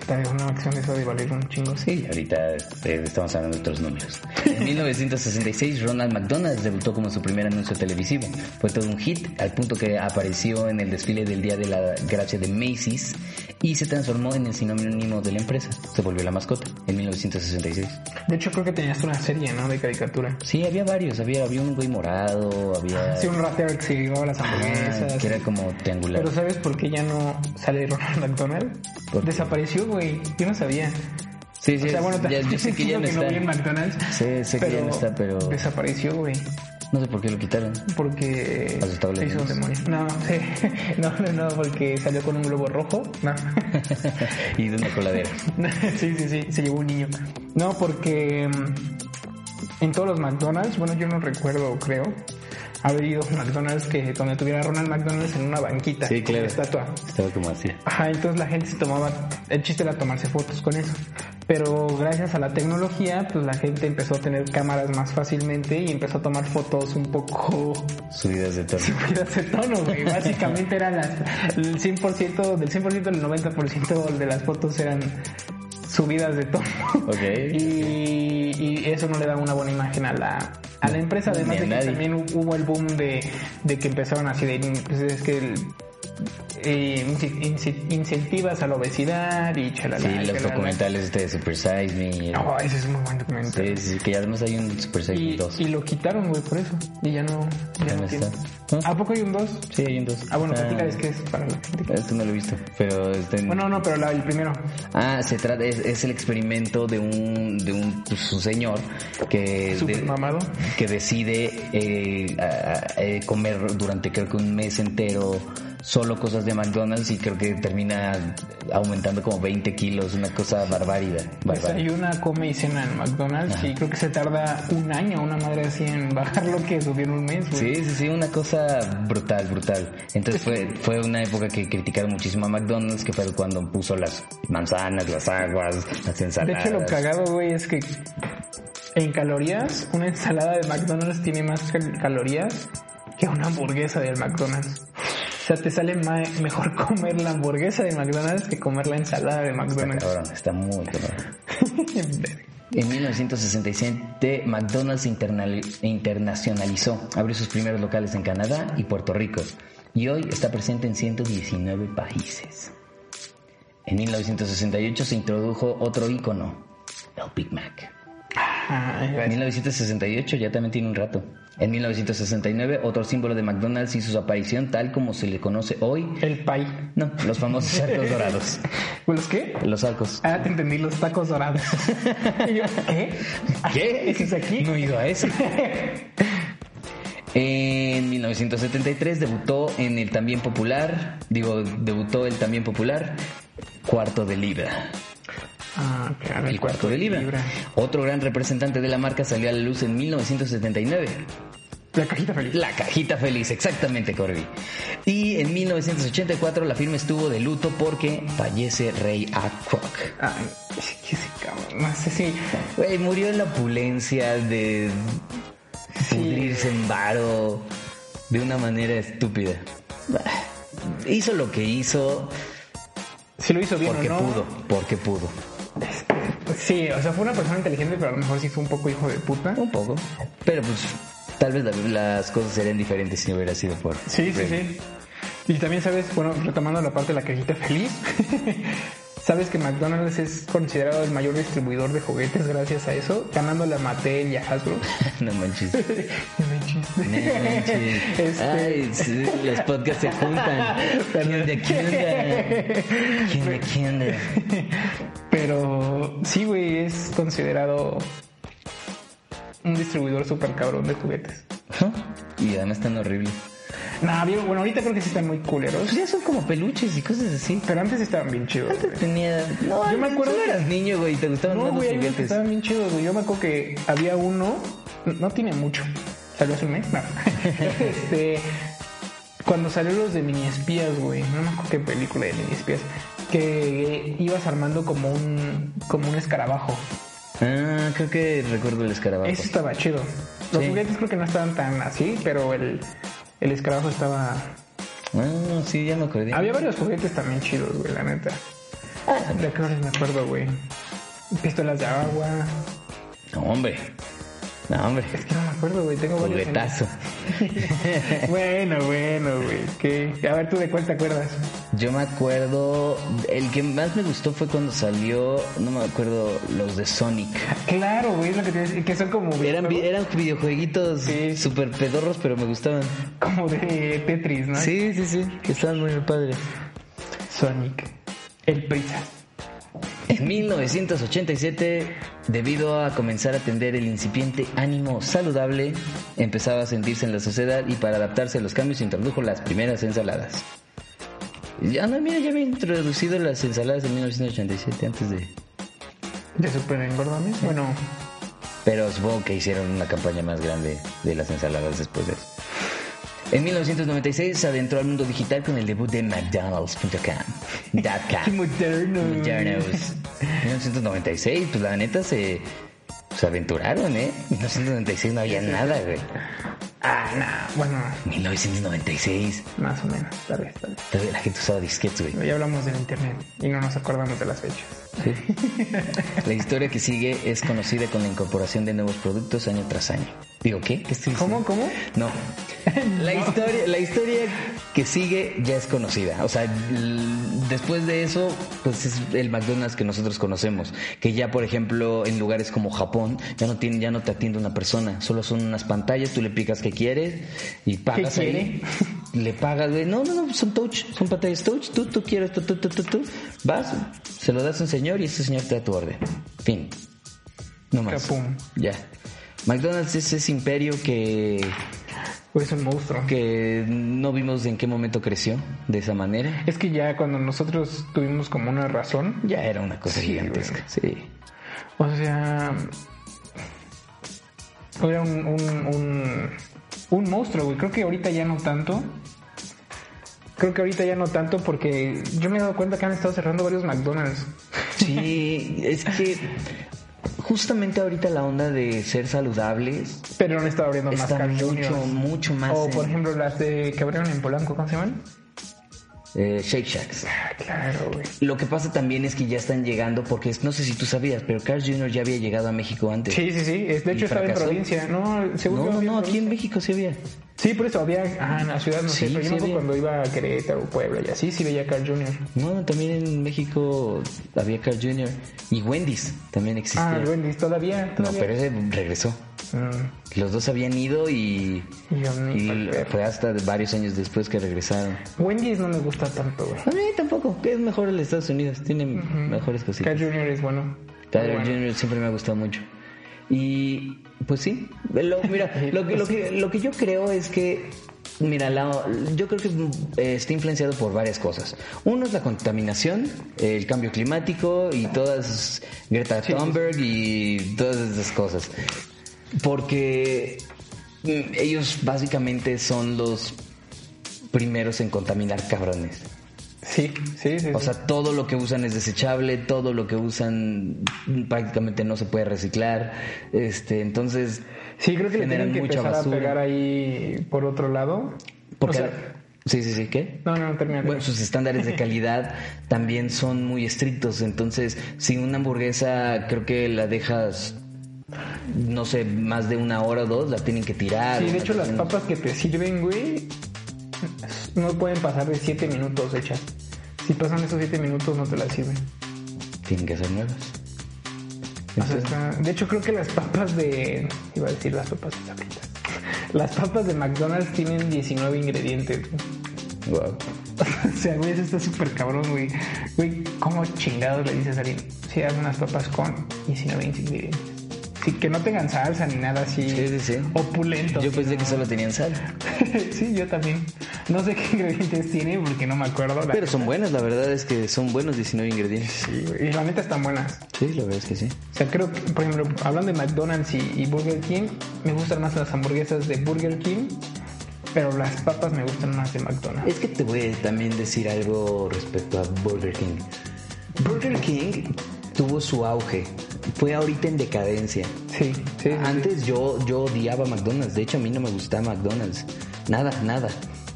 Esta vez una acción esa de valer un chingo. Sí, ahorita eh, estamos hablando de otros números. En 1966, Ronald McDonald debutó como su primer anuncio televisivo. Fue todo un hit, al punto que apareció en el desfile del Día de la Gracia de Macy's y se transformó en el sinónimo de la empresa. Se volvió la mascota en 1966. De hecho, creo que tenías una serie, ¿no? De caricatura. Sí, había varios. Había, había un güey morado, había... Sí, un ratero que se llevaba las Ah, hamburguesas. que era como triangular. Pero ¿sabes por qué ya no sale Ronald McDonald? ¿Por güey. Yo no sabía. Sí, sí, o sea, bueno, ya, yo sé que ya no no está. vi en McDonald's. Sí, sé que ya no está, pero... Desapareció, güey. No sé por qué lo quitaron. Porque se hizo un demonio. No, sí. no, no, no, porque salió con un globo rojo. No. y de una coladera. sí, sí, sí, se llevó un niño. No, porque mm, en todos los McDonald's, bueno, yo no recuerdo, creo, haber ido a McDonald's que donde tuviera Ronald McDonald's en una banquita. Sí, con claro. una estatua. Estaba como así. Ajá, entonces la gente se tomaba, el chiste era tomarse fotos con eso. Pero gracias a la tecnología, pues la gente empezó a tener cámaras más fácilmente y empezó a tomar fotos un poco Subidas de tono. subidas de tono, güey. Básicamente eran las, el 100%, del 100% del 90% de las fotos eran subidas de tono. Ok. Y, y eso no le daba una buena imagen a la, a la empresa, además de que también hubo el boom de, de que empezaron así de, pues es que el, eh, incentivas a la obesidad y chalala. Sí, los chalala. documentales este de Super Size Me. el- Oh, ese es un muy buen documental. Sí, sí, que además hay un Super Size Me Y, 2. y lo quitaron, güey, por eso. Y ya no, ya no no está. ¿A poco hay un 2? Sí, hay un 2. Ah, bueno, platícales que es para la gente. Esto no lo he visto, pero está en- Bueno, no, pero la- el primero. Ah, se trata, es, es el experimento de un, de un, pues, un señor que, Super de- mamado. que decide eh, a- a- eh, comer durante creo que un mes entero solo cosas de McDonald's y creo que termina aumentando como 20 kilos, una cosa barbárida. Pues bárbara. hay una come y cena en McDonald's y creo que se tarda un año, una madre así en bajar lo que subió en un mes, güey. Sí, sí, sí, una cosa brutal, brutal. Entonces fue, fue una época que criticaron muchísimo a McDonald's, que fue cuando puso las manzanas, las aguas, las De ensaladas. hecho, lo cagado, güey, es que en calorías, una ensalada de McDonald's tiene más cal- calorías que una hamburguesa del McDonald's. O sea, te sale mejor comer la hamburguesa de McDonald's que comer la ensalada de McDonald's. Cabrón, está muy cabrón. En 1967, McDonald's internacionalizó, abrió sus primeros locales en Canadá y Puerto Rico y hoy está presente en 119 países. En 1968 se introdujo otro icono, el Big Mac. Ah, En decir- 1968 ya también tiene un rato. En 1969 otro símbolo de McDonald's hizo su aparición tal como se le conoce hoy. el pay. No, los famosos arcos dorados. ¿Los qué? Los arcos. Ah, te entendí, los tacos dorados. Y yo, ¿qué? ¿Qué? ¿Ese es aquí? No he ido a ese. En 1973 debutó en el también popular, digo, debutó el también popular Cuarto de Libra. Ah, claro. El Cuarto de Libra. Otro gran representante de la marca salió a la luz en 1979. La cajita feliz. La cajita feliz, exactamente, Corby. Y en 1984 la firma estuvo de luto porque fallece Ray A. Kroc. Ah, es que ese cabrón, no sé si... Güey, murió en la opulencia de pudrirse en varo de una manera estúpida. Hizo lo que hizo Si lo hizo bien porque o no. pudo, porque pudo. Sí, o sea, fue una persona inteligente, pero a lo mejor sí fue un poco hijo de puta. Un poco. Pero pues tal vez la- las cosas serían diferentes si no hubiera sido por... Sí, sí, sí. Y también sabes, bueno, retomando la parte de la cajita feliz, sabes que McDonald's es considerado el mayor distribuidor de juguetes gracias a eso, ganándole a Mattel y a Hasbro. no manches. No manches. No manches. Este- Ay, sí, los podcasts se juntan. ¿Qué onda? ¿Qué onda? ¿Qué onda? ¿Qué onda? Pero sí, güey, es considerado un distribuidor súper cabrón de juguetes. Y además tan horrible. Nah, bien, bueno, ahorita creo que sí están muy culeros, Pues ya son como peluches y cosas así. pero antes estaban bien chidos. güey. Tenía. No, Yo me acuerdo tú eras niño, güey, te gustaban No, más los güey, juguetes. estaban bien chidos, güey. Yo me acuerdo que había uno, no tiene mucho, salió hace un mes, no. este, cuando salió los de mini espías, güey, no me acuerdo qué película de mini espías, que ibas armando como un, como un escarabajo. Ah, creo que recuerdo el escarabajo. Ese estaba chido. Los Sí. juguetes creo que no estaban tan así, pero el, el escarabajo estaba... Ah, sí, ya me acordé. Había varios juguetes también chidos, güey, la neta. ¿De qué horas me acuerdo, güey? Pistolas de agua. No, hombre. No, hombre. Es que no me acuerdo, güey. Tengo varios. en- Juguetazo. bueno, bueno, güey. ¿Qué? A ver, ¿tú de cuál te acuerdas? Yo me acuerdo. El que más me gustó fue cuando salió. No me acuerdo. Los de Sonic. Claro, güey, es lo que te decía, que son como Eran, vi- eran videojueguitos Sí. súper pedorros, pero me gustaban. como de Tetris, ¿no? Sí, sí, sí. Que estaban muy padres. Sonic. El prisa. En 1987, debido a comenzar a atender el incipiente ánimo saludable, empezaba a sentirse en la sociedad y para adaptarse a los cambios introdujo las primeras ensaladas. Ya no, mira, ya había introducido las ensaladas en 1987 antes de... ¿De super engordamiento? Bueno, Pero supongo que hicieron una campaña más grande de las ensaladas después de eso. En 1996 se adentró al mundo digital con el debut de McDonald's.com. qué moderno. Modernos. 1996, pues la neta se, se aventuraron, ¿eh? 1996 no había nada, güey. Ah, no, bueno, 1996. más o menos, tal vez, tal vez. La gente usaba disquetes, güey. Ya hablamos del internet y no nos acordamos de las fechas. La historia que sigue es conocida con la incorporación de nuevos productos año tras año. Digo, ¿qué? ¿Cómo, cómo? No. La historia, la historia que sigue ya es conocida. O sea, después de eso, pues es el McDonald's que nosotros conocemos. Que ya, por ejemplo, en lugares como Japón, ya no tiene, ya no te atiende una persona. Solo son unas pantallas, tú le picas que quieres y pagas ¿Qué ahí. Le pagas, güey. No, no, no, son touch, son pantallas touch. Tú, tú quieres, tú, tú, tú, tú, tú. Vas, se lo das a un señor y ese señor te da tu orden. Fin. No más. Capum. Ya. McDonald's es ese imperio que, es un monstruo. que no vimos en qué momento creció de esa manera. Es que ya cuando nosotros tuvimos como una razón, Ya era una cosa Sí, gigantesca. Sí. o sea, era un, un, un, un monstruo, güey. Creo que ahorita ya no tanto. Creo que ahorita ya no tanto porque yo me he dado cuenta que han estado cerrando varios McDonald's. Sí, es que justamente ahorita la onda de ser saludables Pero han estado abriendo más está mucho, mucho más. O por ejemplo las de que abrieron en Polanco, ¿cómo se llaman? eh, Shake Shacks. Ah, claro, güey. Lo que pasa también es que ya están llegando, porque no sé si tú sabías, pero Carl Jr. ya había llegado a México antes. Sí, sí, sí. De ¿Y hecho estaba en provincia. No, según No, no, no, aquí en. México sí había. Sí, por eso había. Ah, en la ciudad no sé. Sí, Pero yo sí había. cuando iba a Querétaro, Puebla y así, sí veía Carl Jr. No, también en México había Carl Jr. y Wendy's también existía. Ah, Wendy's todavía. no, pero ese regresó. Mm, Los dos habían ido y, y yo fue hasta varios años después que regresaron. Wendy's no me gusta tanto, güey. A mí tampoco, que es mejor el de Estados Unidos, tiene mejores cositas. Carl Jr. es bueno. Carl Bueno. Jr. siempre me ha gustado mucho. Y pues sí, lo, mira, lo, que- lo que, lo que yo creo es que, mira, la- yo creo que eh, está influenciado por varias cosas. Uno es la contaminación, el cambio climático y todas, Greta Thunberg y todas esas cosas. Porque mm, ellos básicamente son los primeros en contaminar cabrones. Sí, sí, sí. O sea, todo lo que usan es desechable, todo lo que usan prácticamente no se puede reciclar. Este, entonces, sí, creo que le tienen que empezar basura. a pegar ahí por otro lado. porque O sea, sí, sí, sí, ¿qué? no, no, termina. Bueno, sus estándares de calidad también son muy estrictos, entonces, si una hamburguesa creo que la dejas no sé, más de una hora o dos, la tienen que tirar. Sí, de hecho la las tienen- papas que te sirven, güey, no pueden pasar de 7 minutos hechas. Si pasan esos 7 minutos no te las sirven. tienen que ser nuevas. O sea, está- de hecho creo que las papas de... Iba a decir las papas de sabritas. Las papas de McDonald's tienen 19 ingredientes. Wow. o sea, güey, eso está súper cabrón, güey. Güey, ¿cómo chingados le dices a alguien? Si haz unas papas con 19 ingredientes. Sí, que no tengan salsa ni nada así. Sí, sí, sí. Opulento. Yo pensé sino- que solo tenían sal. sí, yo también. No sé qué ingredientes tiene porque no me acuerdo. Pero son buenas, la verdad es que son buenos 19 ingredientes. Sí, y la neta están buenas. Sí, la verdad es que sí. O sea, creo que, por ejemplo, hablando de McDonald's y, y Burger King, me gustan más las hamburguesas de Burger King, pero las papas me gustan más de McDonald's. Es que te voy a también decir algo respecto a Burger King. Burger King tuvo su auge. Fue ahorita en decadencia. Sí, sí. sí, Antes yo, yo odiaba McDonald's. De hecho, a mí no me gustaba McDonald's. Nada, nada.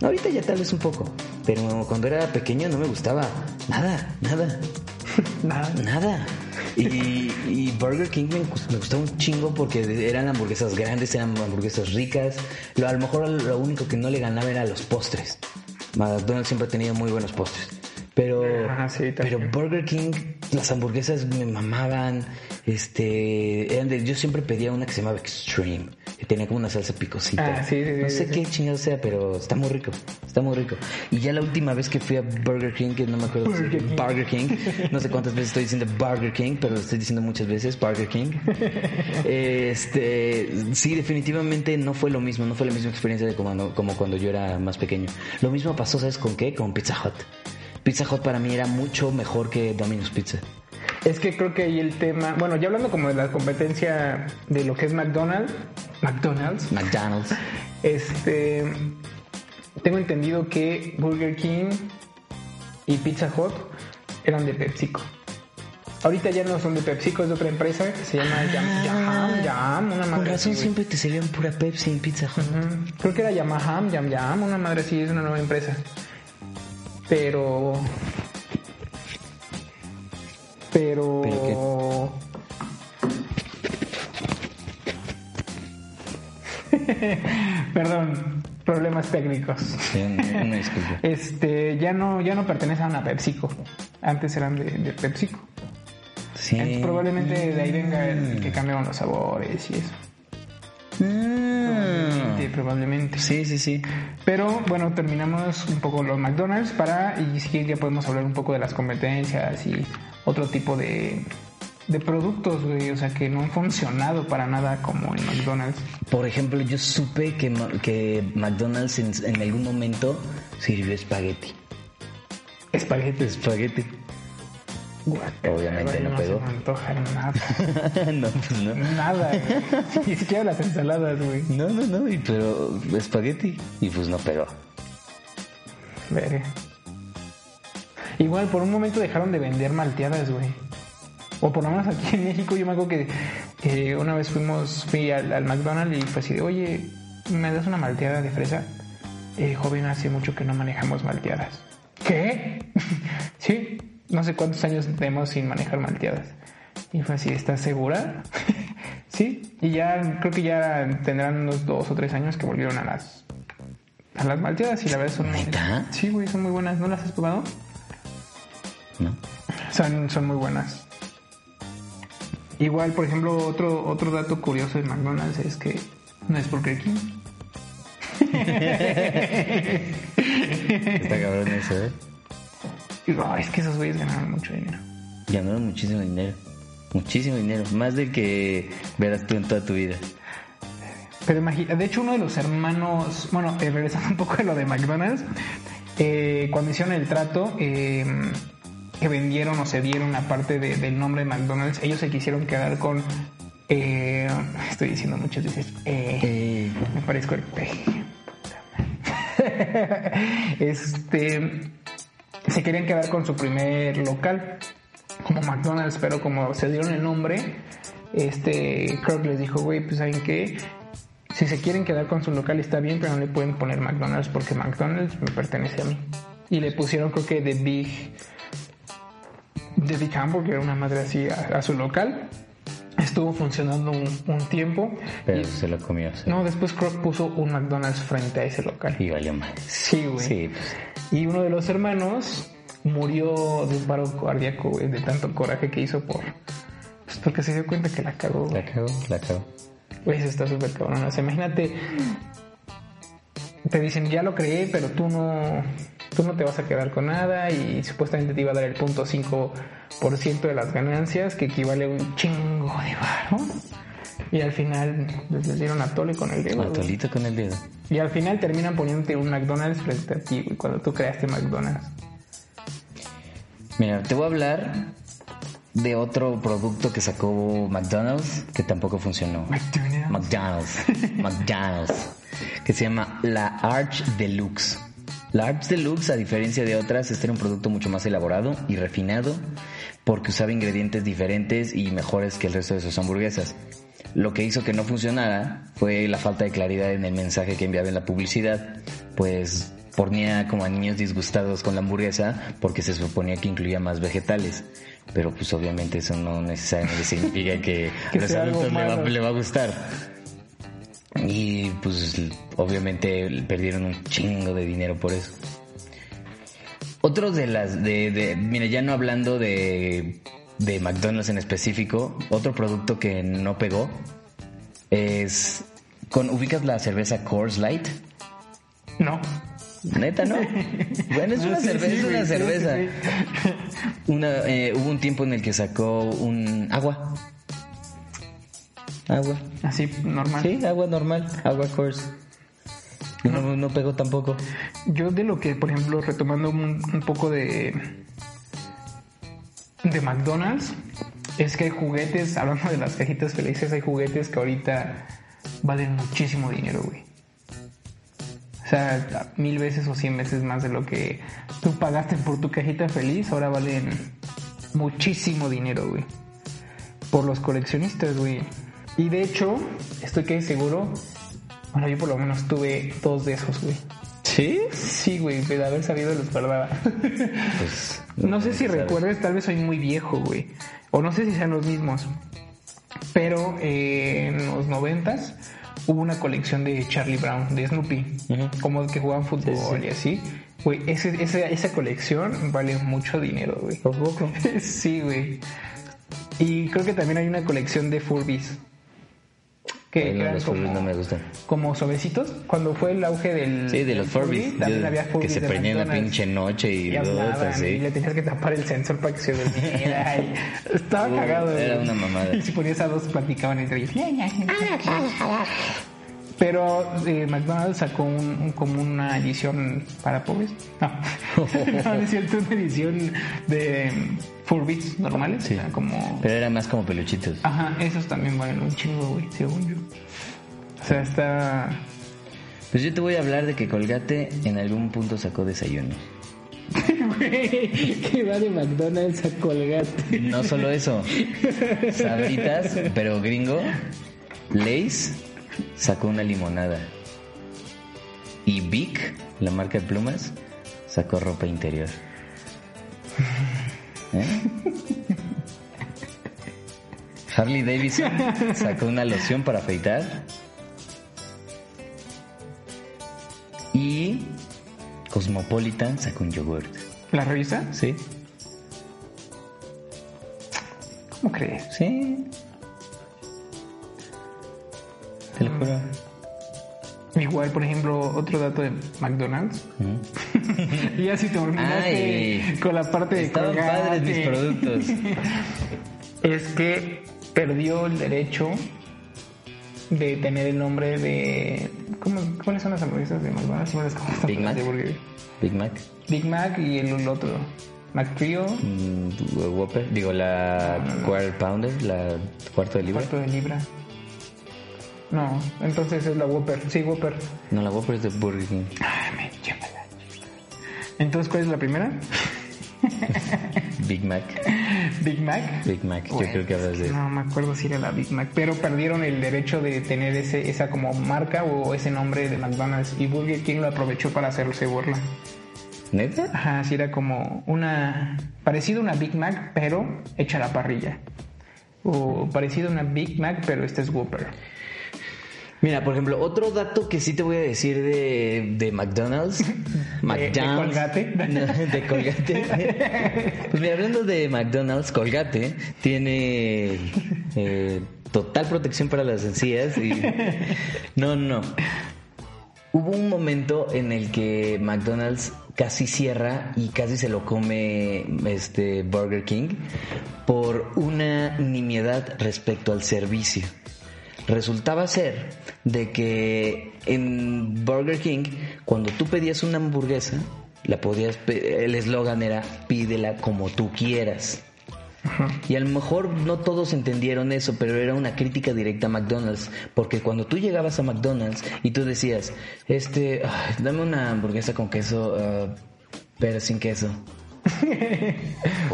Ahorita ya tal vez un poco. Pero cuando era pequeño no me gustaba. Nada, nada. Nada. nada. Y, y Burger King me, me gustaba un chingo porque eran hamburguesas grandes, eran hamburguesas ricas. Lo, a lo mejor lo único que no le ganaba era los postres. McDonald's siempre ha tenido muy buenos postres. Pero, Ajá, sí, pero. Burger King, las hamburguesas me mamaban. Este, eran de- yo siempre pedía una que se llamaba Extreme, que tenía como una salsa picosita. Ah, sí, sí, sí, no sé qué chingado sea, pero está muy rico, está muy rico. Y ya la última vez que fui a Burger King, que no me acuerdo si Burger King. Burger King, no sé cuántas veces estoy diciendo Burger King, pero lo estoy diciendo muchas veces Burger King. Este, sí, definitivamente no fue lo mismo, no fue la misma experiencia de como, como cuando yo era más pequeño. Lo mismo pasó, ¿sabes con qué? Con Pizza Hut. Pizza Hut para mí era mucho mejor que Domino's Pizza. Es que creo que ahí el tema, bueno, ya hablando como de la competencia de lo que es McDonald's, McDonald's, McDonald's. este, tengo entendido que Burger King y Pizza Hut eran de PepsiCo. Ahorita ya no son de PepsiCo, es de otra empresa que se llama Yam, Yam, Yam, una madre así, razón siempre te servían pura Pepsi en Pizza Hut. Creo que era Yamaha, Yam Yam, una madre así, es una nueva empresa. Pero. Pero. ¿Pero Perdón, problemas técnicos. Sí, una disculpa. Este, ya no, ya no pertenecen a PepsiCo. Antes eran de, de PepsiCo. Sí. Entonces, probablemente de ahí venga el que cambiaron los sabores y eso. Mm. Sí, probablemente. Sí, sí, sí. Pero bueno, terminamos un poco los McDonald's para, y si ya podemos hablar un poco de las competencias y otro tipo de, de productos, güey, o sea, que no han funcionado para nada como en McDonald's. Por ejemplo, yo supe que, que McDonald's en, en algún momento sirvió espagueti. Espaguetis. Espagueti. Obviamente no no pegó. se me antoja nada. no, pues no. Nada, güey. Ni siquiera las ensaladas, güey. No, no, no, y pero espagueti. Y pues no pegó. Verga. Igual, por un momento dejaron de vender malteadas, güey. O por lo menos aquí en México, yo me acuerdo que eh, una vez fuimos, fui al, al McDonald's y fue así de, oye, ¿me das una malteada de fresa? Eh, joven, hace mucho que no manejamos malteadas. ¿Qué? sí, no sé cuántos años tenemos sin manejar malteadas. Y fue así, ¿estás segura? sí, y ya creo que ya tendrán unos dos o tres años que volvieron a las a las malteadas y la verdad son muy ¿Neta? Sí, güey, son muy buenas. ¿No las has probado? ¿No? Son, son muy buenas. Igual, por ejemplo, otro, otro dato curioso de McDonald's es que no es Burger King. Está cabrón eso, ¿eh? Digo, "Ay, es que esos güeyes ganaron mucho dinero. Ganaron muchísimo dinero. Muchísimo dinero. Más del que verás tú en toda tu vida. Pero imagina, de hecho uno de los hermanos, bueno, eh, regresando un poco de lo de McDonald's, eh, cuando hicieron el trato, eh, que vendieron o cedieron una parte de- del nombre de McDonald's, ellos se quisieron quedar con, eh, estoy diciendo muchas veces, eh, me parezco el peje. este, se querían quedar con su primer local, como McDonald's, pero como se dieron el nombre, este, Kirk les dijo, güey, pues saben qué, si se quieren quedar con su local está bien, pero no le pueden poner McDonald's porque McDonald's me pertenece a mí. Y le pusieron creo que The Big, The Big Hamburger, una madre así, a, a su local. Estuvo funcionando un, un tiempo. pero y- se lo comió. sí. no, después Croc puso un McDonald's frente a ese local. Y valió mal. Sí, güey. Sí, pues. Y uno de los hermanos murió de un paro cardíaco, güey, de tanto coraje que hizo por... Pues porque se dio cuenta que la cagó, güey. La cagó, la cagó. Güey, eso está súper cabrón. O sea, imagínate, te dicen, ya lo creé, pero tú no, tú no te vas a quedar con nada y supuestamente te iba a dar el punto 5% de las ganancias, que equivale a un chingo de varo. Y al final les les dieron a tole con el dedo. Atolito con el dedo. Y al final terminan poniéndote un McDonald's frente a ti, güey, cuando tú creaste McDonald's. Mira, te voy a hablar de otro producto que sacó McDonald's que tampoco funcionó. McDonald's. McDonald's. McDonald's. Que se llama la Arch Deluxe. La Arch Deluxe, a diferencia de otras, este era un producto mucho más elaborado y refinado porque usaba ingredientes diferentes y mejores que el resto de sus hamburguesas. Lo que hizo que no funcionara fue la falta de claridad en el mensaje que enviaba en la publicidad, pues ponía como a niños disgustados con la hamburguesa porque se suponía que incluía más vegetales. Pero pues obviamente eso no necesariamente significa que, Que a los adultos le va, le va a gustar. Y pues obviamente perdieron un chingo de dinero por eso. Otro de las, de, de, mira, ya no hablando de, de McDonald's en específico, otro producto que no pegó es, con, ¿ubicas la cerveza Coors Light? No. Neta, ¿no? Bueno, es No, una sí, cerveza, sí, es una sí, cerveza. Una, eh, hubo un tiempo en el que sacó un agua. Agua. Así, normal. Sí, agua normal, agua Coors. Y No, no pegó tampoco. Yo de lo que, por ejemplo, retomando un, un poco de de McDonald's, es que hay juguetes, hablando de las cajitas felices, hay juguetes que ahorita valen muchísimo dinero, güey. O sea, mil veces o cien veces más de lo que tú pagaste por tu cajita feliz, ahora valen muchísimo dinero, güey. Por los coleccionistas, güey. Y de hecho, estoy que seguro, bueno, yo por lo menos tuve dos de esos, güey. ¿Sí? Sí, güey, de haber sabido los guardaba. Pues. no sé si sabes. recuerdes, tal vez soy muy viejo, güey. O no sé si sean los mismos. Pero eh, en los noventas hubo una colección de Charlie Brown, de Snoopy. Ujú. Como que jugaban fútbol Sí, sí. y así. Güey, ese, ese- esa colección vale mucho dinero, güey. ¿Por poco? sí, güey. Y creo que también hay una colección de Furbies. Que Ay, no, eran los como- no me gustan. como suavecitos. Cuando fue el auge del. Sí, de los Furbies. también Yo- había que Furbies se de prendían la pinche noche y Y dos, hablaban, así. y le tenías que tapar el sensor para que se durmiera. y estaba Uh, cagado. era una mamada. Y si ponías a dos, platicaban entre ellos. Pero eh, McDonald's sacó un, un- como una edición para pobres. No, no, es cierto, una edición de Furbies normales. Sí. o sea, como Pero era más como peluchitos. Ajá, esos también valen un chingo, güey, según yo. O sea, está... Pues yo te voy a hablar de que Colgate en algún punto sacó desayunos. Güey, que va de McDonald's a Colgate. No solo eso. Sabritas, pero gringo. Lays sacó una limonada. Y Vic, la marca de plumas, sacó ropa interior. ¿Eh? Harley Davidson sacó una loción para afeitar. Y Cosmopolitan sacó un yogurt. ¿La revista? ¿Sí? ¿Cómo crees? Sí. Te lo juro. Igual, por ejemplo, otro dato de McDonald's. Y ya si te Ay, con la parte de Estaban Colgate, padres mis productos. Es que perdió el derecho de tener el nombre de... ¿cómo, ¿Cuáles son las hamburguesas de McDonald's? Conozco, Big Mac. de Burger. Big Mac. Big Mac y el, el otro. McTrio, mm, Whopper. Digo, la Quarter Pounder, la cuarto de libra. cuarto de libra. No, entonces es la Whopper. Sí, Whopper. No, la Whopper es de Burger King. Ah, me llámala. Entonces, ¿cuál es la primera? Big Mac. Big Mac. Big Mac. Yo Bueno, creo que hablas de. No me acuerdo si era la Big Mac, pero perdieron el derecho de tener ese, esa como marca o ese nombre de McDonald's y Burger King lo aprovechó para hacerse burla. ¿Neta? Ajá, sí era como una parecido a una Big Mac, pero hecha a la parrilla. O parecido a una Big Mac, pero este es Whopper. Mira, por ejemplo, otro dato que sí te voy a decir de, de McDonald's. McDonald's. Colgate? No, de Colgate. Pues mira, hablando de McDonald's, Colgate tiene eh, total protección para las encías y... No, no. Hubo un momento en el que McDonald's casi cierra y casi se lo come este Burger King por una nimiedad respecto al servicio. Resultaba ser de que en Burger King, cuando tú pedías una hamburguesa, la podías el eslogan era pídela como tú quieras. Y a lo mejor no todos entendieron eso, pero era una crítica directa a McDonald's, porque cuando tú llegabas a McDonald's y tú decías, este, ay, dame una hamburguesa con queso, ah, pero sin queso.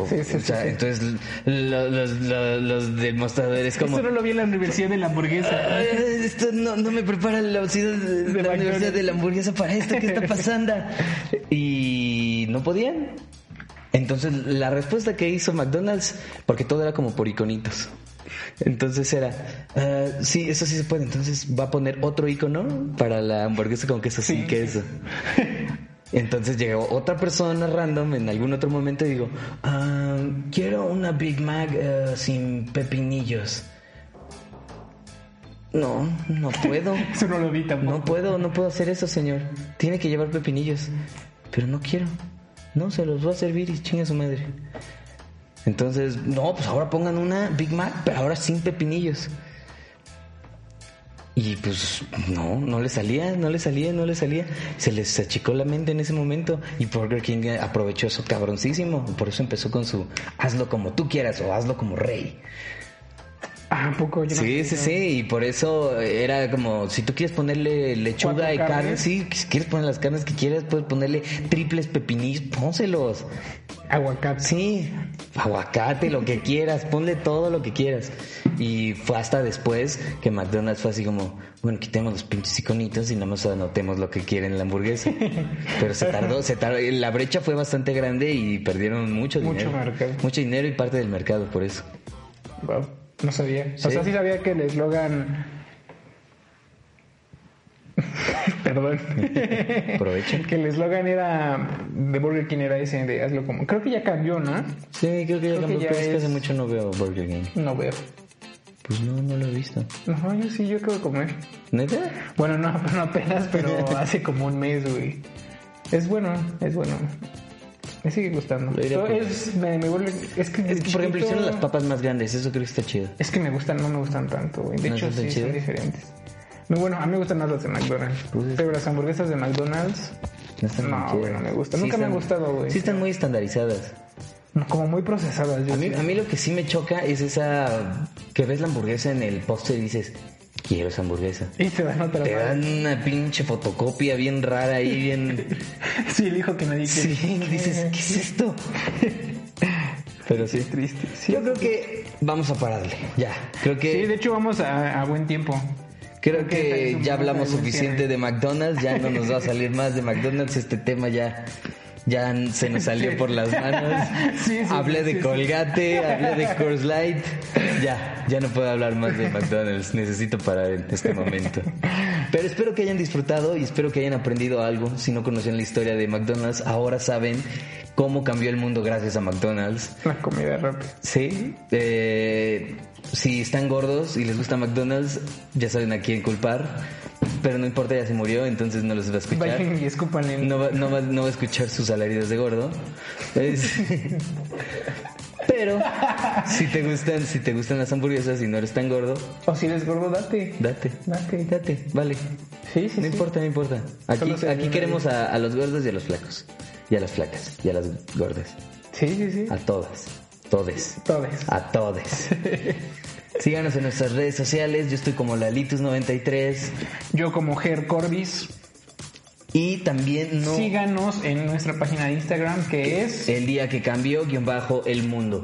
Sí, sí, o sea, sí, sí. entonces lo- los, los, los demostradores como... Esto no lo vi en la Universidad de la Hamburguesa. "Ay, Esto no, no me prepara la, universidad de, la. Universidad de la Hamburguesa para esto que está pasando. Y no podían. Entonces la respuesta que hizo McDonald's, porque todo era como por iconitos. Entonces era, "Ah, sí, eso sí se puede. Entonces va a poner otro icono para la hamburguesa con queso sin Sí. queso. Entonces llegó otra persona random en algún otro momento y digo, "Ah, quiero una Big Mac eh, sin pepinillos. No, no puedo. Eso no lo vi tampoco. No puedo, no puedo hacer eso, señor. Tiene que llevar pepinillos. Pero no quiero. No, se los voy a servir y chinga su madre. Entonces, no, pues ahora pongan una Big Mac, pero ahora sin pepinillos. Y pues no, no le salía, no le salía, no le salía. Se les achicó la mente en ese momento y Burger King aprovechó eso cabroncísimo. Por eso empezó con su hazlo como tú quieras o hazlo como rey. Ah, ¿a poco yo Sí, sí, sí, y por eso era como, si tú quieres ponerle lechuga ¿Cuatro y carne, carnes? sí, si quieres poner las carnes que quieras, puedes ponerle triples pepinillos, pónselos. Aguacate. Sí, aguacate, lo que quieras, ponle todo lo que quieras. Y fue hasta después que McDonald's fue así como, bueno, quitemos los pinches iconitos y nada más anotemos lo que quieren en la hamburguesa. Pero se tardó, se tardó, la brecha fue bastante grande y perdieron mucho Mucho dinero. mercado. Mucho dinero y parte del mercado por eso. Wow, no sabía. Sí. O sea, sí sabía que el eslogan. Perdón. Aprovechen. que el eslogan era de Burger King era ese de hazlo como. Creo que ya cambió, ¿no? Sí, creo que ya Creo que cambió, ya pero es que hace mucho no veo Burger King. No veo. Pues no, no lo he visto. No, yo sí, yo acabo de comer. ¿Neta? Bueno, no, no apenas, pero hace como un mes, güey. Es bueno, es bueno. Me sigue gustando. Es, me, me vuelve, es que, Es que, por ejemplo, hicieron las papas más grandes, eso creo que está chido. Es que me gustan, no me gustan tanto, güey. De ¿No hecho, sí, son diferentes. Muy bueno, a mí me gustan más las de McDonald's. Pues es- Pero las hamburguesas de McDonald's, No, están No, güey, no me gusta. Nunca me han gustado, güey. Sí están muy estandarizadas. como muy procesadas. yo A mí, a mí lo que sí me choca es esa... Que ves la hamburguesa en el póster y dices, quiero esa hamburguesa. Y te dan otra Te dan una pinche fotocopia bien rara ahí, bien... Sí, el hijo que nadie quiere. Sí, dices, ¿qué es esto? Pero sí. triste. Sí, Yo creo que vamos a pararle, ya. Creo que... Sí, de hecho vamos a, a buen tiempo. Creo Creo que es ya hablamos suficiente de McDonald's, ya no nos va a salir más de McDonald's, este tema ya, ya se nos salió por las manos. Sí, sí, hablé de. Colgate, hablé de Coors Light, ya, ya no puedo hablar más de McDonald's, necesito parar en este momento. Pero espero que hayan disfrutado y espero que hayan aprendido algo. Si no conocían la historia de McDonald's, ahora saben cómo cambió el mundo gracias a McDonald's. La comida rápida. Sí, eh, si están gordos y les gusta McDonald's, ya saben a quién culpar. Pero no importa, ya se murió, entonces no los va a escuchar. Vayan y escupan en... No va, no, va, no va a escuchar sus alaridos de gordo. Es- Pero si te gustan, si te gustan las hamburguesas y no eres tan gordo, O si eres gordo, date. date, Date. date, vale. Sí, sí, No sí. importa, no importa. Aquí, aquí queremos a, a los gordos y a los flacos. Y a las flacas. Y a las gordas. Sí, sí, sí. A todas. Todes. Todos. A todos. Síganos en nuestras redes sociales. Yo estoy como Lalitus93. Yo como Ger Corbis. Y también no. Síganos en nuestra página de Instagram que es... El día que cambió, guion bajo, el mundo.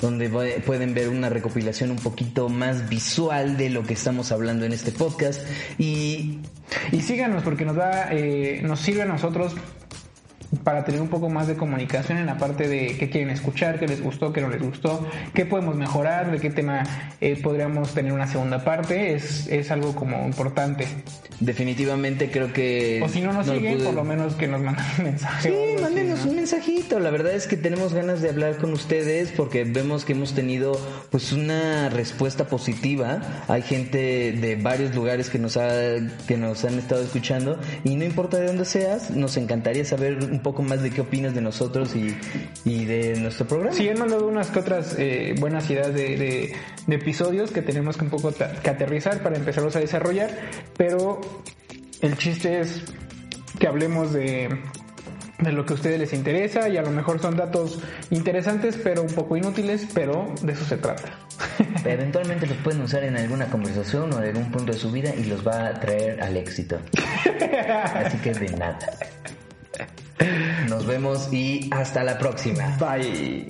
Donde pueden ver una recopilación un poquito más visual de lo que estamos hablando en este podcast. Y Y síganos porque nos va, eh, nos sirve a nosotros para tener un poco más de comunicación en la parte de qué quieren escuchar, qué les gustó, qué no les gustó, qué podemos mejorar, de qué tema eh, podríamos tener una segunda parte, es, es algo como importante. definitivamente creo que. O si no nos siguen, pude- por lo menos que nos manden un mensaje. Sí, mándenos ¿no? un mensajito. La verdad es que tenemos ganas de hablar con ustedes porque vemos que hemos tenido pues una respuesta positiva. Hay gente de varios lugares que nos ha, que nos han estado escuchando y no importa de dónde seas, nos encantaría saber un poco más de qué opinas de nosotros y, y de nuestro programa. Sí, han mandado unas que otras eh, buenas ideas de, de- de episodios que tenemos que un poco que aterrizar para empezarlos a desarrollar, pero el chiste es que hablemos de, de lo que a ustedes les interesa y a lo mejor son datos interesantes pero un poco inútiles, pero de eso se trata. Eventualmente los pueden usar en alguna conversación o en algún punto de su vida y los va a traer al éxito. Así que de nada. Nos vemos y hasta la próxima. Bye.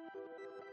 うん。